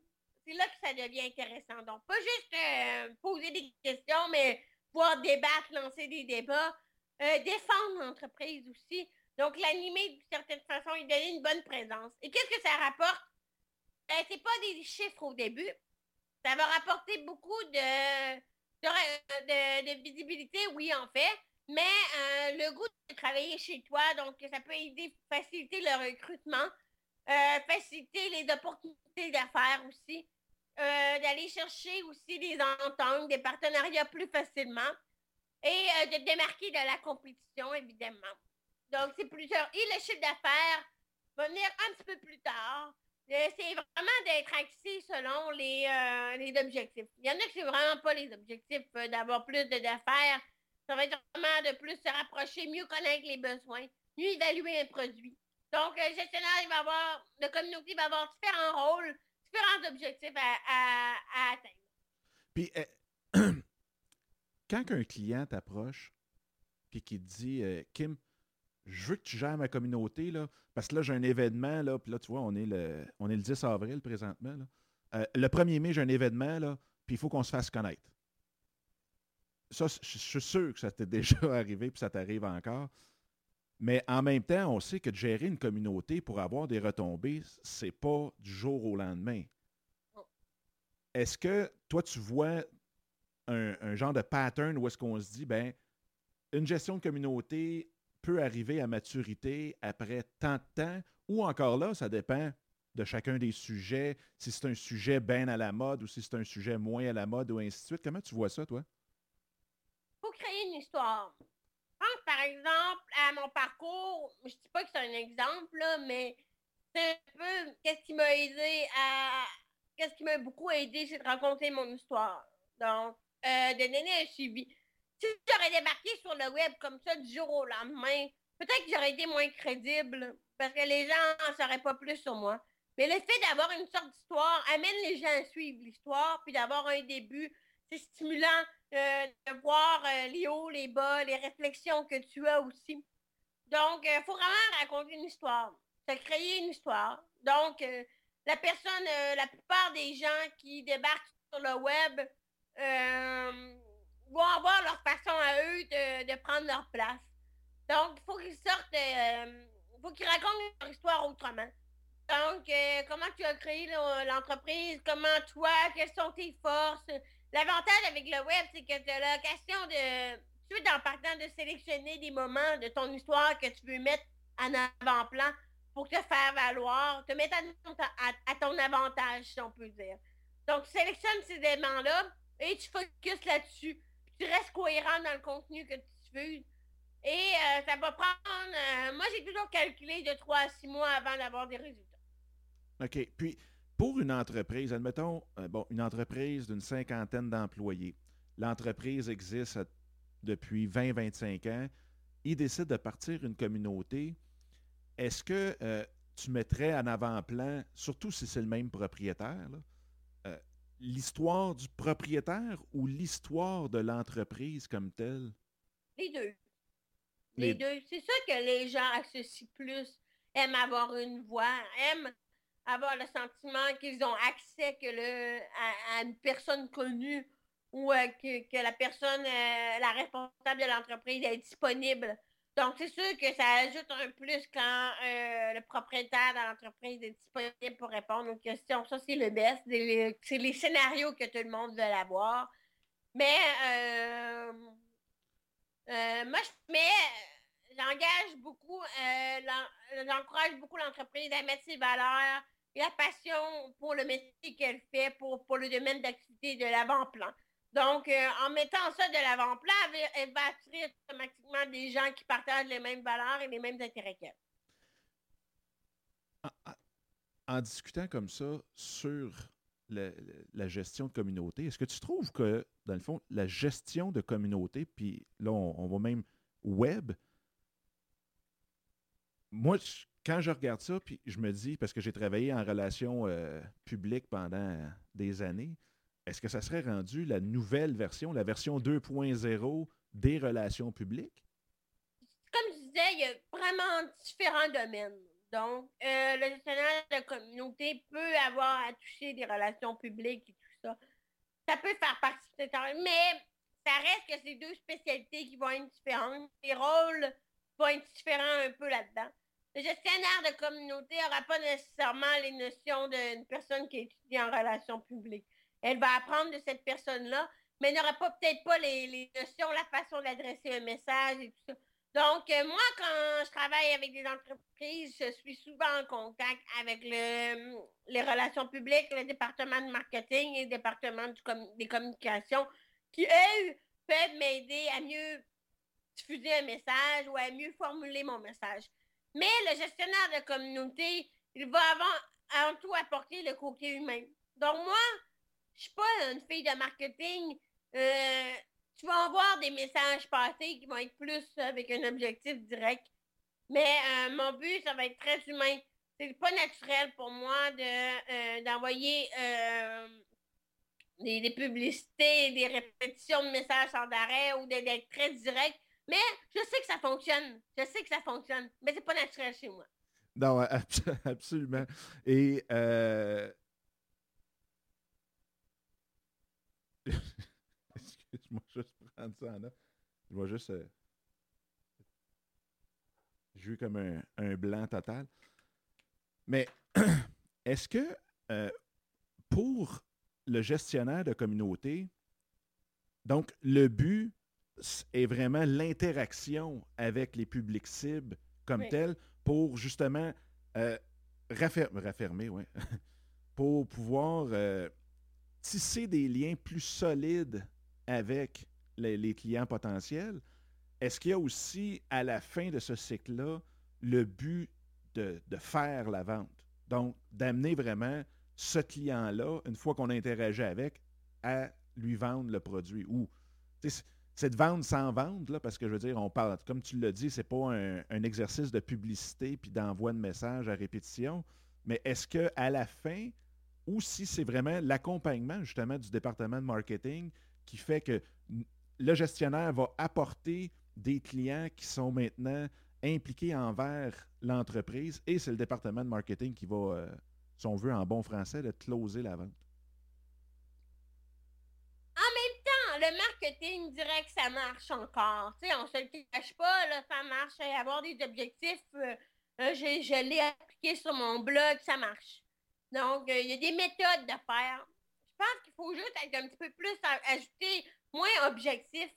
Speaker 2: C'est là que ça devient intéressant. Donc, pas juste euh, poser des questions, mais pouvoir débattre, lancer des débats, euh, défendre l'entreprise aussi. Donc, l'animer d'une certaine façon et donner une bonne présence. Et qu'est-ce que ça rapporte? Euh, c'est pas des chiffres au début. Ça va rapporter beaucoup de, de visibilité, oui, en fait, mais euh, le goût de travailler chez toi, donc ça peut aider, faciliter le recrutement, euh, faciliter les opportunités d'affaires aussi, euh, d'aller chercher aussi des ententes, des partenariats plus facilement et de démarquer de la compétition, évidemment. Donc, c'est plusieurs. Et le chiffre d'affaires va venir un petit peu plus tard. C'est vraiment d'être axé selon les, les objectifs. Il y en a qui c'est vraiment pas les objectifs d'avoir plus d'affaires ça va être vraiment de plus se rapprocher, mieux connaître les besoins, mieux évaluer un produit. Donc, le gestionnaire, il va avoir, le communauté va avoir différents rôles, différents objectifs à, atteindre.
Speaker 1: Puis, eh, *clears throat* quand un client t'approche et qui te dit euh, Kim, je veux que tu gères ma communauté, là, parce que là, j'ai un événement, là, puis là, tu vois, on est le, on est le 10 avril présentement. Euh, le 1er mai, j'ai un événement, là, puis il faut qu'on se fasse connaître ça, je suis sûr que ça t'est *laughs* déjà arrivé puis ça t'arrive encore. Mais en même temps, on sait que de gérer une communauté pour avoir des retombées, c'est pas du jour au lendemain. Oh. Est-ce que toi, tu vois un, genre de pattern où est-ce qu'on se dit, ben, une gestion de communauté peut arriver à maturité après tant de temps, ou encore là, ça dépend de chacun des sujets, si c'est un sujet bien à la mode ou si c'est un sujet moins à la mode ou ainsi de suite. Comment tu vois ça, toi?
Speaker 2: faut créer une histoire. Pense par exemple à mon parcours, je dis pas que c'est un exemple, mais c'est un peu qu'est-ce qui m'a aidé à. Qu'est-ce qui m'a beaucoup aidé, c'est de raconter mon histoire. Donc, euh, de donner un suivi. Si j'aurais débarqué sur le web comme ça du jour au lendemain, peut-être que j'aurais été moins crédible parce que les gens n'en sauraient pas plus sur moi. Mais le fait d'avoir une sorte d'histoire amène les gens à suivre l'histoire, puis d'avoir un début, c'est stimulant euh, de voir euh, les hauts, les bas, les réflexions que tu as aussi. Donc, il euh, faut vraiment raconter une histoire. Se créer une histoire. Donc, la personne, la plupart des gens qui débarquent sur le web vont avoir leur façon à eux de, prendre leur place. Donc, il faut qu'ils sortent, il faut qu'ils racontent leur histoire autrement. Donc, comment tu as créé l'entreprise, comment toi, quelles sont tes forces, L'avantage avec le web, c'est que tu as l'occasion de, tu veux, en partant de sélectionner des moments de ton histoire que tu veux mettre en avant-plan pour te faire valoir, te mettre à, ton avantage, si on peut dire. Donc, tu sélectionnes ces éléments-là et tu focuses là-dessus. Tu restes cohérent dans le contenu que tu veux. Et euh, ça va prendre. Euh, moi, j'ai toujours calculé de 3 à 6 mois avant d'avoir des résultats.
Speaker 1: OK. Puis, pour une entreprise, admettons, euh, bon, une entreprise d'une cinquantaine d'employés, l'entreprise existe depuis 20-25 ans, il décide de partir une communauté. Est-ce que tu mettrais en avant-plan, surtout si c'est le même propriétaire, l'histoire du propriétaire ou l'histoire de l'entreprise comme telle?
Speaker 2: Les deux. Les, deux. C'est ça que les gens associent plus, aiment avoir une voix, aiment avoir le sentiment qu'ils ont accès que le, à, une personne connue ou euh, que, la personne, euh, la responsable de l'entreprise est disponible. Donc, c'est sûr que ça ajoute un plus quand euh, le propriétaire de l'entreprise est disponible pour répondre aux questions. Ça, c'est le best. C'est les scénarios que tout le monde veut avoir. Mais moi, mais j'engage beaucoup, j'encourage beaucoup l'entreprise à mettre ses valeurs la passion pour le métier qu'elle fait, pour, pour le domaine d'activité de l'avant-plan. Donc, euh, en mettant ça de l'avant-plan, elle, va attirer automatiquement des gens qui partagent les mêmes valeurs et les mêmes intérêts qu'elle.
Speaker 1: En, discutant comme ça sur la gestion de communauté, est-ce que tu trouves que, dans le fond, la gestion de communauté, puis là, on, va même web, moi, quand je regarde ça, puis je me dis, parce que j'ai travaillé en relations euh, publiques pendant des années, est-ce que ça serait rendu la nouvelle version, la version 2.0 des relations publiques?
Speaker 2: Comme je disais, il y a vraiment différents domaines. Donc, euh, le gestionnaire de communauté peut avoir à toucher des relations publiques et tout ça. Ça peut faire partie de ce mais ça reste que c'est deux spécialités qui vont être différentes. Les rôles vont être différents un peu là-dedans. Le gestionnaire de communauté n'aura pas nécessairement les notions d'une personne qui étudie en relations publiques. Elle va apprendre de cette personne-là, mais n'aura pas peut-être pas les, notions, la façon d'adresser un message et tout ça. Donc, euh, moi, quand je travaille avec des entreprises, je suis souvent en contact avec les relations publiques, le département de marketing et le département des communications qui, eux, peuvent m'aider à mieux diffuser un message ou à mieux formuler mon message. Mais le gestionnaire de communauté, il va avant, tout apporter le côté humain. Donc moi, je suis pas une fille de marketing. Euh, tu vas avoir des messages passés qui vont être plus avec un objectif direct. Mais euh, mon but, ça va être très humain. C'est pas naturel pour moi de euh, d'envoyer des, des, publicités, des répétitions de messages sans arrêt ou d'être très direct. Mais je sais que ça fonctionne. Je sais que ça fonctionne. Mais c'est pas naturel chez moi.
Speaker 1: Non, *laughs* absolument. Et euh... *laughs* excuse-moi, juste prendre ça en note. Je vais juste. Euh... J'ai eu comme un, un, blanc total. Mais *clears throat* est-ce que euh, pour le gestionnaire de communauté, donc le but, est vraiment l'interaction avec les publics cibles comme tel pour justement euh, raffermer, *laughs* pour pouvoir euh, tisser des liens plus solides avec les, clients potentiels. Est-ce qu'il y a aussi, à la fin de ce cycle-là, le but de, faire la vente? Donc, d'amener vraiment ce client-là, une fois qu'on a interagi avec, à lui vendre le produit. Ou, c'est de vendre sans vendre, là, parce que je veux dire, on parle, comme tu l'as dit, c'est pas un, exercice de publicité puis d'envoi de messages à répétition, mais est-ce qu'à la fin, ou si c'est vraiment l'accompagnement justement du département de marketing qui fait que le gestionnaire va apporter des clients qui sont maintenant impliqués envers l'entreprise et c'est le département de marketing qui va, euh, si on veut en bon français, de closer la vente.
Speaker 2: le marketing dirait que ça marche encore. On se le cache pas, là, ça marche. Avoir des objectifs, euh, euh, je, l'ai appliqué sur mon blog, ça marche. Donc, euh, il y a des méthodes de faire. Je pense qu'il faut juste être un petit peu plus, ajouter moins objectif,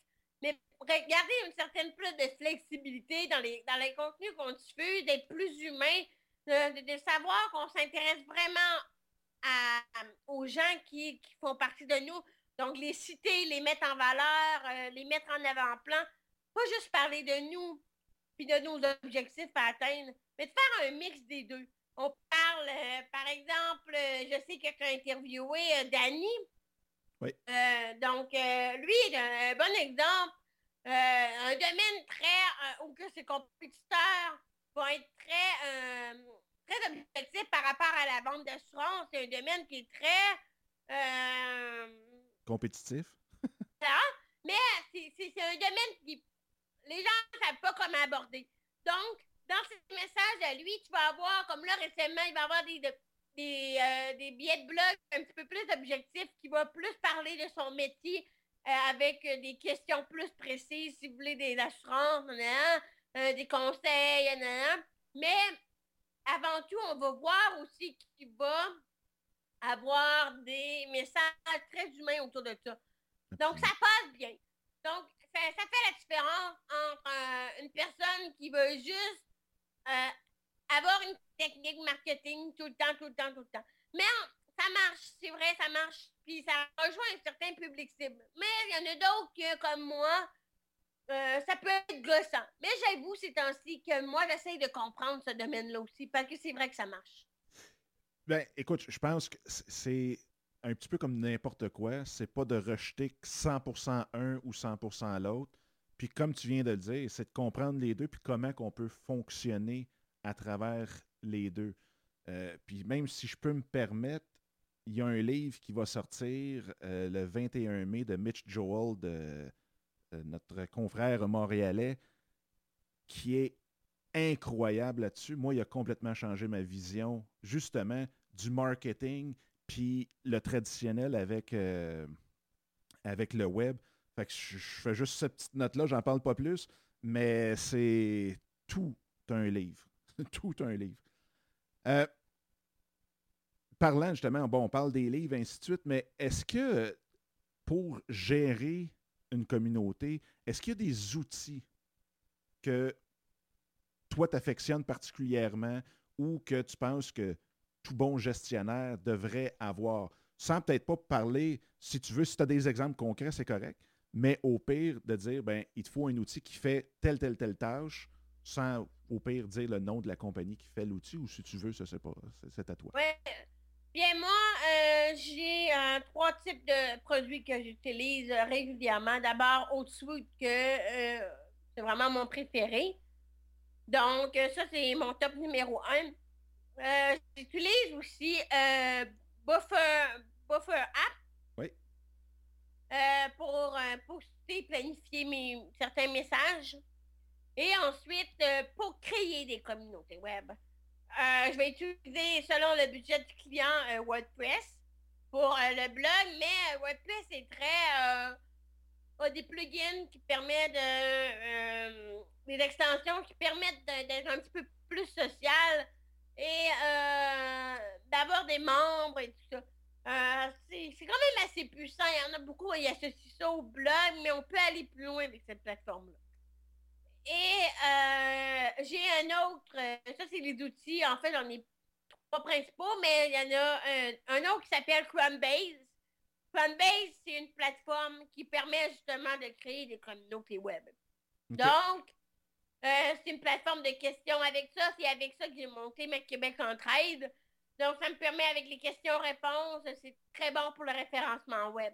Speaker 2: mais regarder une certaine plus de flexibilité dans les, dans les contenus qu'on diffuse, d'être plus humain, de, savoir qu'on s'intéresse vraiment à, aux gens qui, qui font partie de nous. Donc, les citer, les mettre en valeur, euh, les mettre en avant-plan. Pas juste parler de nous puis de nos objectifs à atteindre, mais de faire un mix des deux. On euh, par exemple, euh, je sais que tu as interviewé Danny
Speaker 1: Oui.
Speaker 2: Euh, donc, euh, lui est un, bon exemple. Euh, un domaine très, où que ses compétiteurs vont être très, très objectifs par rapport à la vente d'assurance. C'est un domaine qui est très...
Speaker 1: Compétitif. *laughs*
Speaker 2: mais c'est un domaine qui... Les gens ne savent pas comment aborder. Donc, dans ces messages à lui, tu vas avoir, comme là récemment, il va avoir des, des, euh, des billets de blog un petit peu plus objectifs qui vont plus parler de son métier euh, avec euh, des questions plus précises, si vous voulez, des assurances, des conseils, mais avant tout, on va voir aussi qu'il va avoir des messages très humains autour de ça. Donc, ça passe bien. Donc, ça, ça fait la différence entre une personne qui veut juste avoir une technique marketing tout le temps, tout le temps, tout le temps. Mais ça marche, c'est vrai, ça marche. Puis ça rejoint un certain public cible. Mais il y en a d'autres que, comme moi, euh, ça peut être gossant. Mais j'avoue ces temps-ci que moi, j'essaie de comprendre ce domaine-là aussi, parce que c'est vrai que ça marche.
Speaker 1: Ben, écoute, je pense que c'est un petit peu comme n'importe quoi. C'est pas de rejeter 100% un ou 100% l'autre. Puis comme tu viens de le dire, c'est de comprendre les deux, puis comment on peut fonctionner à travers les deux. Euh, puis même si je peux me permettre, il y a un livre qui va sortir euh, le 21 mai de Mitch Joel, de, notre confrère montréalais, qui est incroyable là-dessus. Moi, il a complètement changé ma vision, justement, du marketing, puis le traditionnel avec, euh, avec le web. Fait que je, fais juste cette petite note-là, j'en parle pas plus, mais c'est tout un livre. *laughs* tout un livre. Euh, parlant justement, bon, on parle des livres, ainsi de suite, mais est-ce que pour gérer une communauté, est-ce qu'il y a des outils que toi t'affectionnes particulièrement ou que tu penses que tout bon gestionnaire devrait avoir? Sans peut-être pas parler, si tu veux, si tu as des exemples concrets, c'est correct, mais au pire, de dire, ben, il te faut un outil qui fait telle, telle, telle tâche, sans au pire dire le nom de la compagnie qui fait l'outil ou si tu veux, ça c'est pas, c'est à toi.
Speaker 2: Bien, moi, euh, j'ai euh, trois types de produits que j'utilise régulièrement. D'abord, au-dessous que euh, c'est vraiment mon préféré. Donc, ça, c'est mon top numéro un. j'utilise aussi Buffer, Buffer App.
Speaker 1: Oui.
Speaker 2: pour poster, planifier certains messages. Et ensuite, euh, pour créer des communautés web, euh, je vais utiliser selon le budget du client euh, WordPress pour le blog, mais WordPress est très a des plugins qui permettent de des extensions qui permettent d'être un petit peu plus social et d'avoir des membres et tout ça. C'est quand même assez puissant. Il y en a beaucoup qui associent ça au blog, mais on peut aller plus loin avec cette plateforme-là. Et euh, j'ai un autre, euh, ça c'est les outils, en fait j'en ai pas principaux, mais il y en a un, autre qui s'appelle Chromebase. Chromebase, c'est une plateforme qui permet justement de créer des communautés web. Donc, euh, c'est une plateforme de questions avec ça. C'est avec ça que j'ai monté ma Québec Entraide. Donc, ça me permet avec les questions-réponses, c'est très bon pour le référencement web.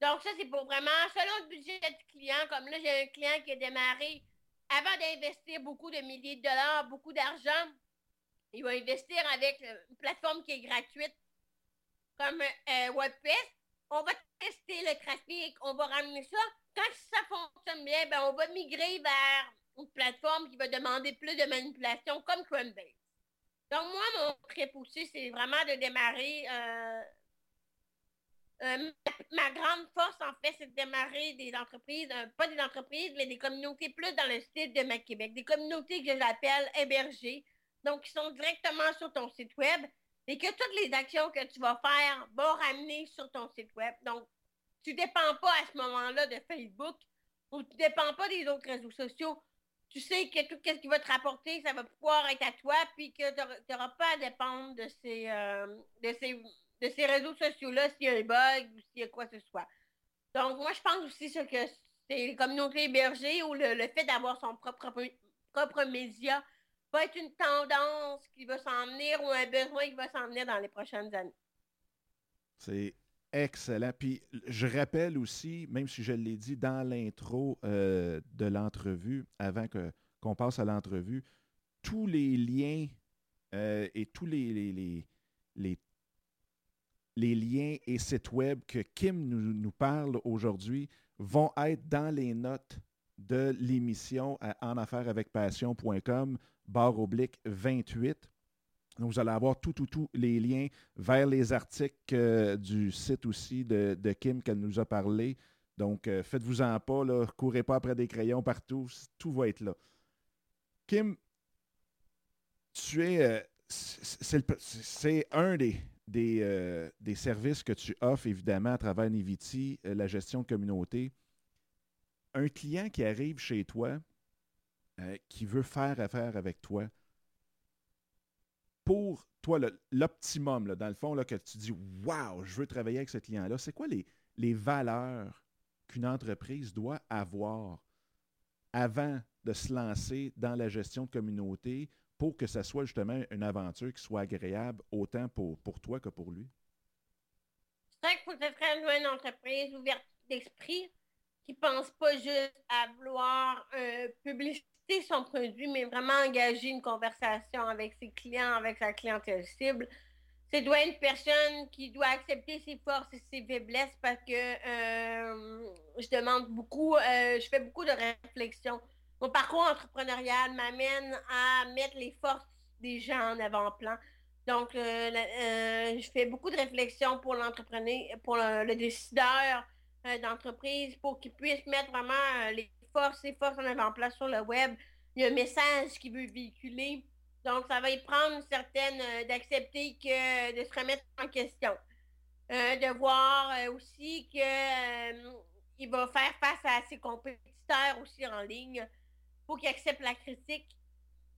Speaker 2: Donc, ça, c'est pour vraiment, selon le budget du client, comme là, j'ai un client qui a démarré avant d'investir beaucoup de milliers de dollars, beaucoup d'argent, il va investir avec une plateforme qui est gratuite comme euh, WordPress. On va tester le trafic, on va ramener ça. Quand ça fonctionne bien, ben, on va migrer vers une plateforme qui va demander plus de manipulation comme Chromebase. Donc, moi, mon très poussé, c'est vraiment de démarrer euh, euh, ma, grande force, en fait, c'est de démarrer des entreprises, euh, pas des entreprises, mais des communautés plus dans le style de ma Québec. Des communautés que j'appelle hébergées, donc qui sont directement sur ton site web et que toutes les actions que tu vas faire vont ramener sur ton site web. Donc, tu ne dépends pas à ce moment-là de Facebook ou tu ne dépends pas des autres réseaux sociaux. Tu sais que tout ce qui va te rapporter, ça va pouvoir être à toi, puis que tu n'auras pas à dépendre de ces, euh, de ces de ces réseaux sociaux-là s'il y a un bug ou s'il y a quoi que ce soit. Donc, moi, je pense aussi que c'est les communautés hébergées ou le, fait d'avoir son propre, propre média va être une tendance qui va s'en venir ou un besoin qui va s'en venir dans les prochaines années.
Speaker 1: C'est Excellent. Puis je rappelle aussi, même si je l'ai dit dans l'intro euh, de l'entrevue, avant que, qu'on passe à l'entrevue, tous les liens euh, et tous les, les, les, les, liens et sites web que Kim nous, nous parle aujourd'hui vont être dans les notes de l'émission à enaffairevecpassion.com, barre oblique 28. Vous allez avoir tout, tout, tout les liens vers les articles euh, du site aussi de, Kim qu'elle nous a parlé. Donc, euh, faites-vous-en pas, là, courez pas après des crayons partout, tout va être là. Kim, tu es. Euh, c'est un des, des, des, services que tu offres, évidemment, à travers Niviti, la gestion de communauté. Un client qui arrive chez toi, qui veut faire affaire avec toi, pour toi, l'optimum, dans le fond, que tu dis Waouh, je veux travailler avec ce client-là, c'est quoi les, les valeurs qu'une entreprise doit avoir avant de se lancer dans la gestion de communauté pour que ça soit justement une aventure qui soit agréable autant pour, pour toi que pour lui?
Speaker 2: C'est vrai qu'il faut être une entreprise ouverte d'esprit qui pense pas juste à vouloir euh, son produit, mais vraiment engager une conversation avec ses clients, avec sa clientèle cible. C'est doit être une personne qui doit accepter ses forces et ses faiblesses parce que euh, je demande beaucoup, euh, je fais beaucoup de réflexions. Mon parcours entrepreneurial m'amène à mettre les forces des gens en avant-plan. Donc, euh, je fais beaucoup de réflexions pour l'entrepreneur, pour le, décideur d'entreprise, pour qu'il puisse mettre vraiment les force, forces en avant-place sur le web. Il y a un message qu'il veut véhiculer. Donc, ça va y prendre une certaine euh, d'accepter que de se remettre en question. Euh, de voir euh, aussi qu'il va faire face à ses compétiteurs aussi en ligne. pour qu'il accepte la critique.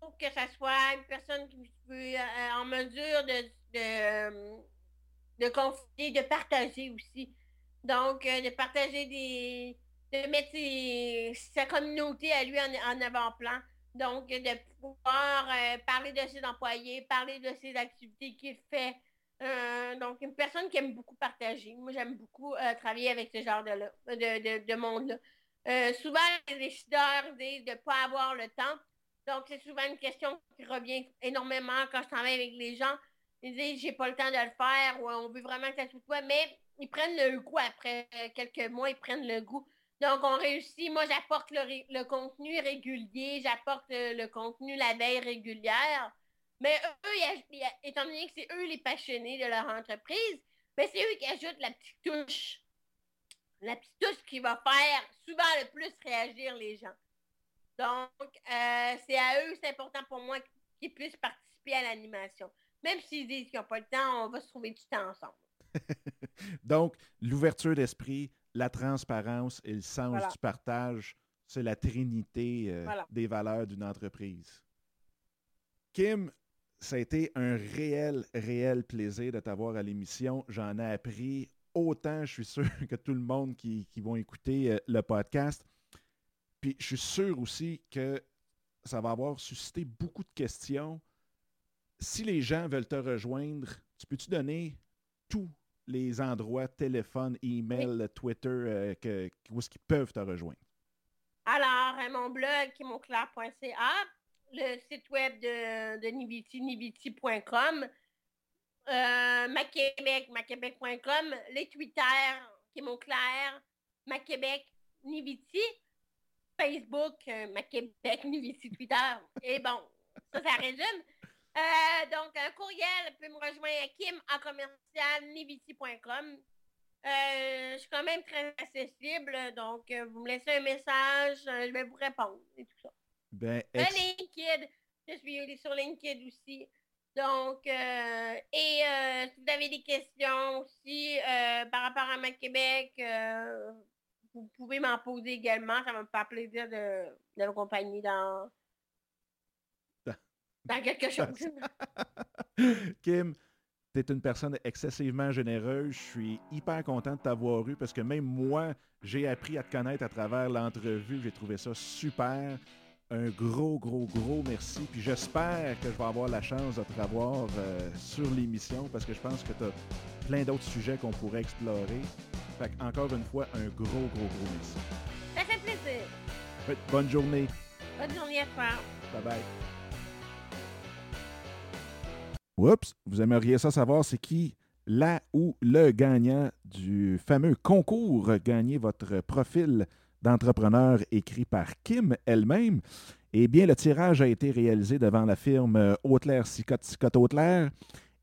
Speaker 2: Pour que ça soit une personne qui peut en mesure de, de, de confier, de partager aussi. Donc, de partager des, de mettre sa communauté à lui en, avant-plan. Donc, de pouvoir euh, parler de ses employés, parler de ses activités qu'il fait. Euh, donc, une personne qui aime beaucoup partager. Moi, j'aime beaucoup euh, travailler avec ce genre de, de, de, monde-là. souvent, les décideurs disent de ne pas avoir le temps. Donc, c'est souvent une question qui revient énormément quand je travaille avec les gens. Ils disent, j'ai pas le temps de le faire ou on veut vraiment que ça soit toi, mais ils prennent le goût après quelques mois, ils prennent le goût. Donc, on réussit. Moi, j'apporte le, contenu régulier, j'apporte le, contenu la veille régulière. Mais eux, étant donné que c'est eux les passionnés de leur entreprise, ben, c'est eux qui ajoutent la petite touche. La petite touche qui va faire souvent le plus réagir les gens. Donc, euh, c'est à eux, c'est important pour moi qu'ils puissent participer à l'animation. Même s'ils disent qu'ils n'ont pas le temps, on va se trouver du temps ensemble. *laughs*
Speaker 1: Donc, l'ouverture d'esprit, la transparence et le sens du partage, c'est la trinité euh, des valeurs d'une entreprise. Kim, ça a été un réel, réel plaisir de t'avoir à l'émission. J'en ai appris autant, je suis sûr, que tout le monde qui, qui vont écouter euh, le podcast. Puis je suis sûr aussi que ça va avoir suscité beaucoup de questions. Si les gens veulent te rejoindre, tu peux-tu donner tout les endroits, téléphone, email, Twitter, euh, que, où est-ce qu'ils peuvent te rejoindre?
Speaker 2: Alors, euh, mon blog, qui est monclair.ca, le site web de, de Niviti, niviti.com, euh, MaQuébec, maquebec.com, les Twitter, Montclair, MaQuébec, Niviti, Facebook, euh, MaQuébec, Niviti, Twitter. Et bon, ça, ça résume. Euh, donc, un courriel peut me rejoindre à kim en commercial euh, je suis quand même très accessible, donc euh, vous me laissez un message, je vais vous répondre et tout ça.
Speaker 1: Ben,
Speaker 2: LinkedIn, je suis sur LinkedIn aussi. Donc, et si vous avez des questions aussi par rapport à ma Québec, vous pouvez m'en poser également. Ça va me faire plaisir de, de m'accompagner dans, quelque *laughs* chose.
Speaker 1: Kim, tu es une personne excessivement généreuse. Je suis hyper content de t'avoir eu parce que même moi, j'ai appris à te connaître à travers l'entrevue. J'ai trouvé ça super. un gros, gros, gros merci. Puis j'espère que je vais avoir la chance de te revoir euh, sur l'émission parce que je pense que tu as plein d'autres sujets qu'on pourrait explorer. Fait encore une fois, un gros, gros, gros merci.
Speaker 2: Ça fait plaisir.
Speaker 1: bonne journée.
Speaker 2: Bonne journée à toi.
Speaker 1: Bye bye. Oups, vous aimeriez ça savoir c'est qui là ou le gagnant du fameux concours Gagner votre profil d'entrepreneur écrit par Kim elle-même. Eh bien, le tirage a été réalisé devant la firme Hautelaire Sicotte Sicotte Hautelaire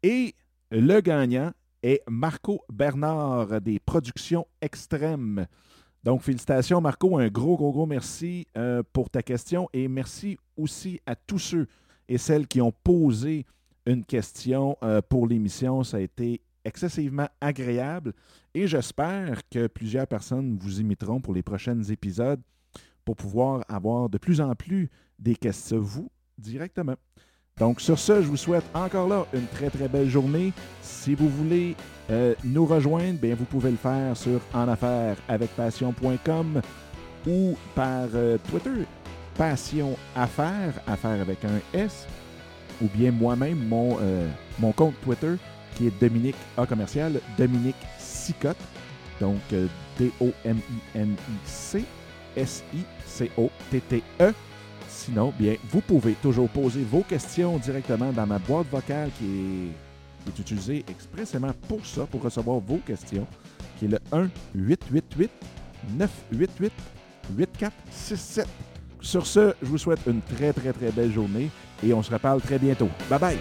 Speaker 1: et le gagnant est Marco Bernard des Productions Extrêmes. Donc, félicitations, Marco. Un gros, gros, gros merci euh, pour ta question et merci aussi à tous ceux et celles qui ont posé une question euh, pour l'émission. Ça a été excessivement agréable et j'espère que plusieurs personnes vous imiteront pour les prochains épisodes pour pouvoir avoir de plus en plus des questions, vous, directement. Donc, sur ce, je vous souhaite encore là une très, très belle journée. Si vous voulez euh, nous rejoindre, bien, vous pouvez le faire sur enaffairesavecpassion.com ou par euh, Twitter, Passion Affaires, Affaires avec un S, ou bien moi-même, mon, euh, mon compte Twitter, qui est Dominique A commercial, Dominique Sicotte. Donc, D-O-M-I-N-I-C, S-I-C-O-T-T-E. Sinon, bien, vous pouvez toujours poser vos questions directement dans ma boîte vocale qui est, qui est utilisée expressément pour ça, pour recevoir vos questions, qui est le 1-888-988-8467. Sur ce, je vous souhaite une très, très, très belle journée et on se reparle très bientôt. Bye bye!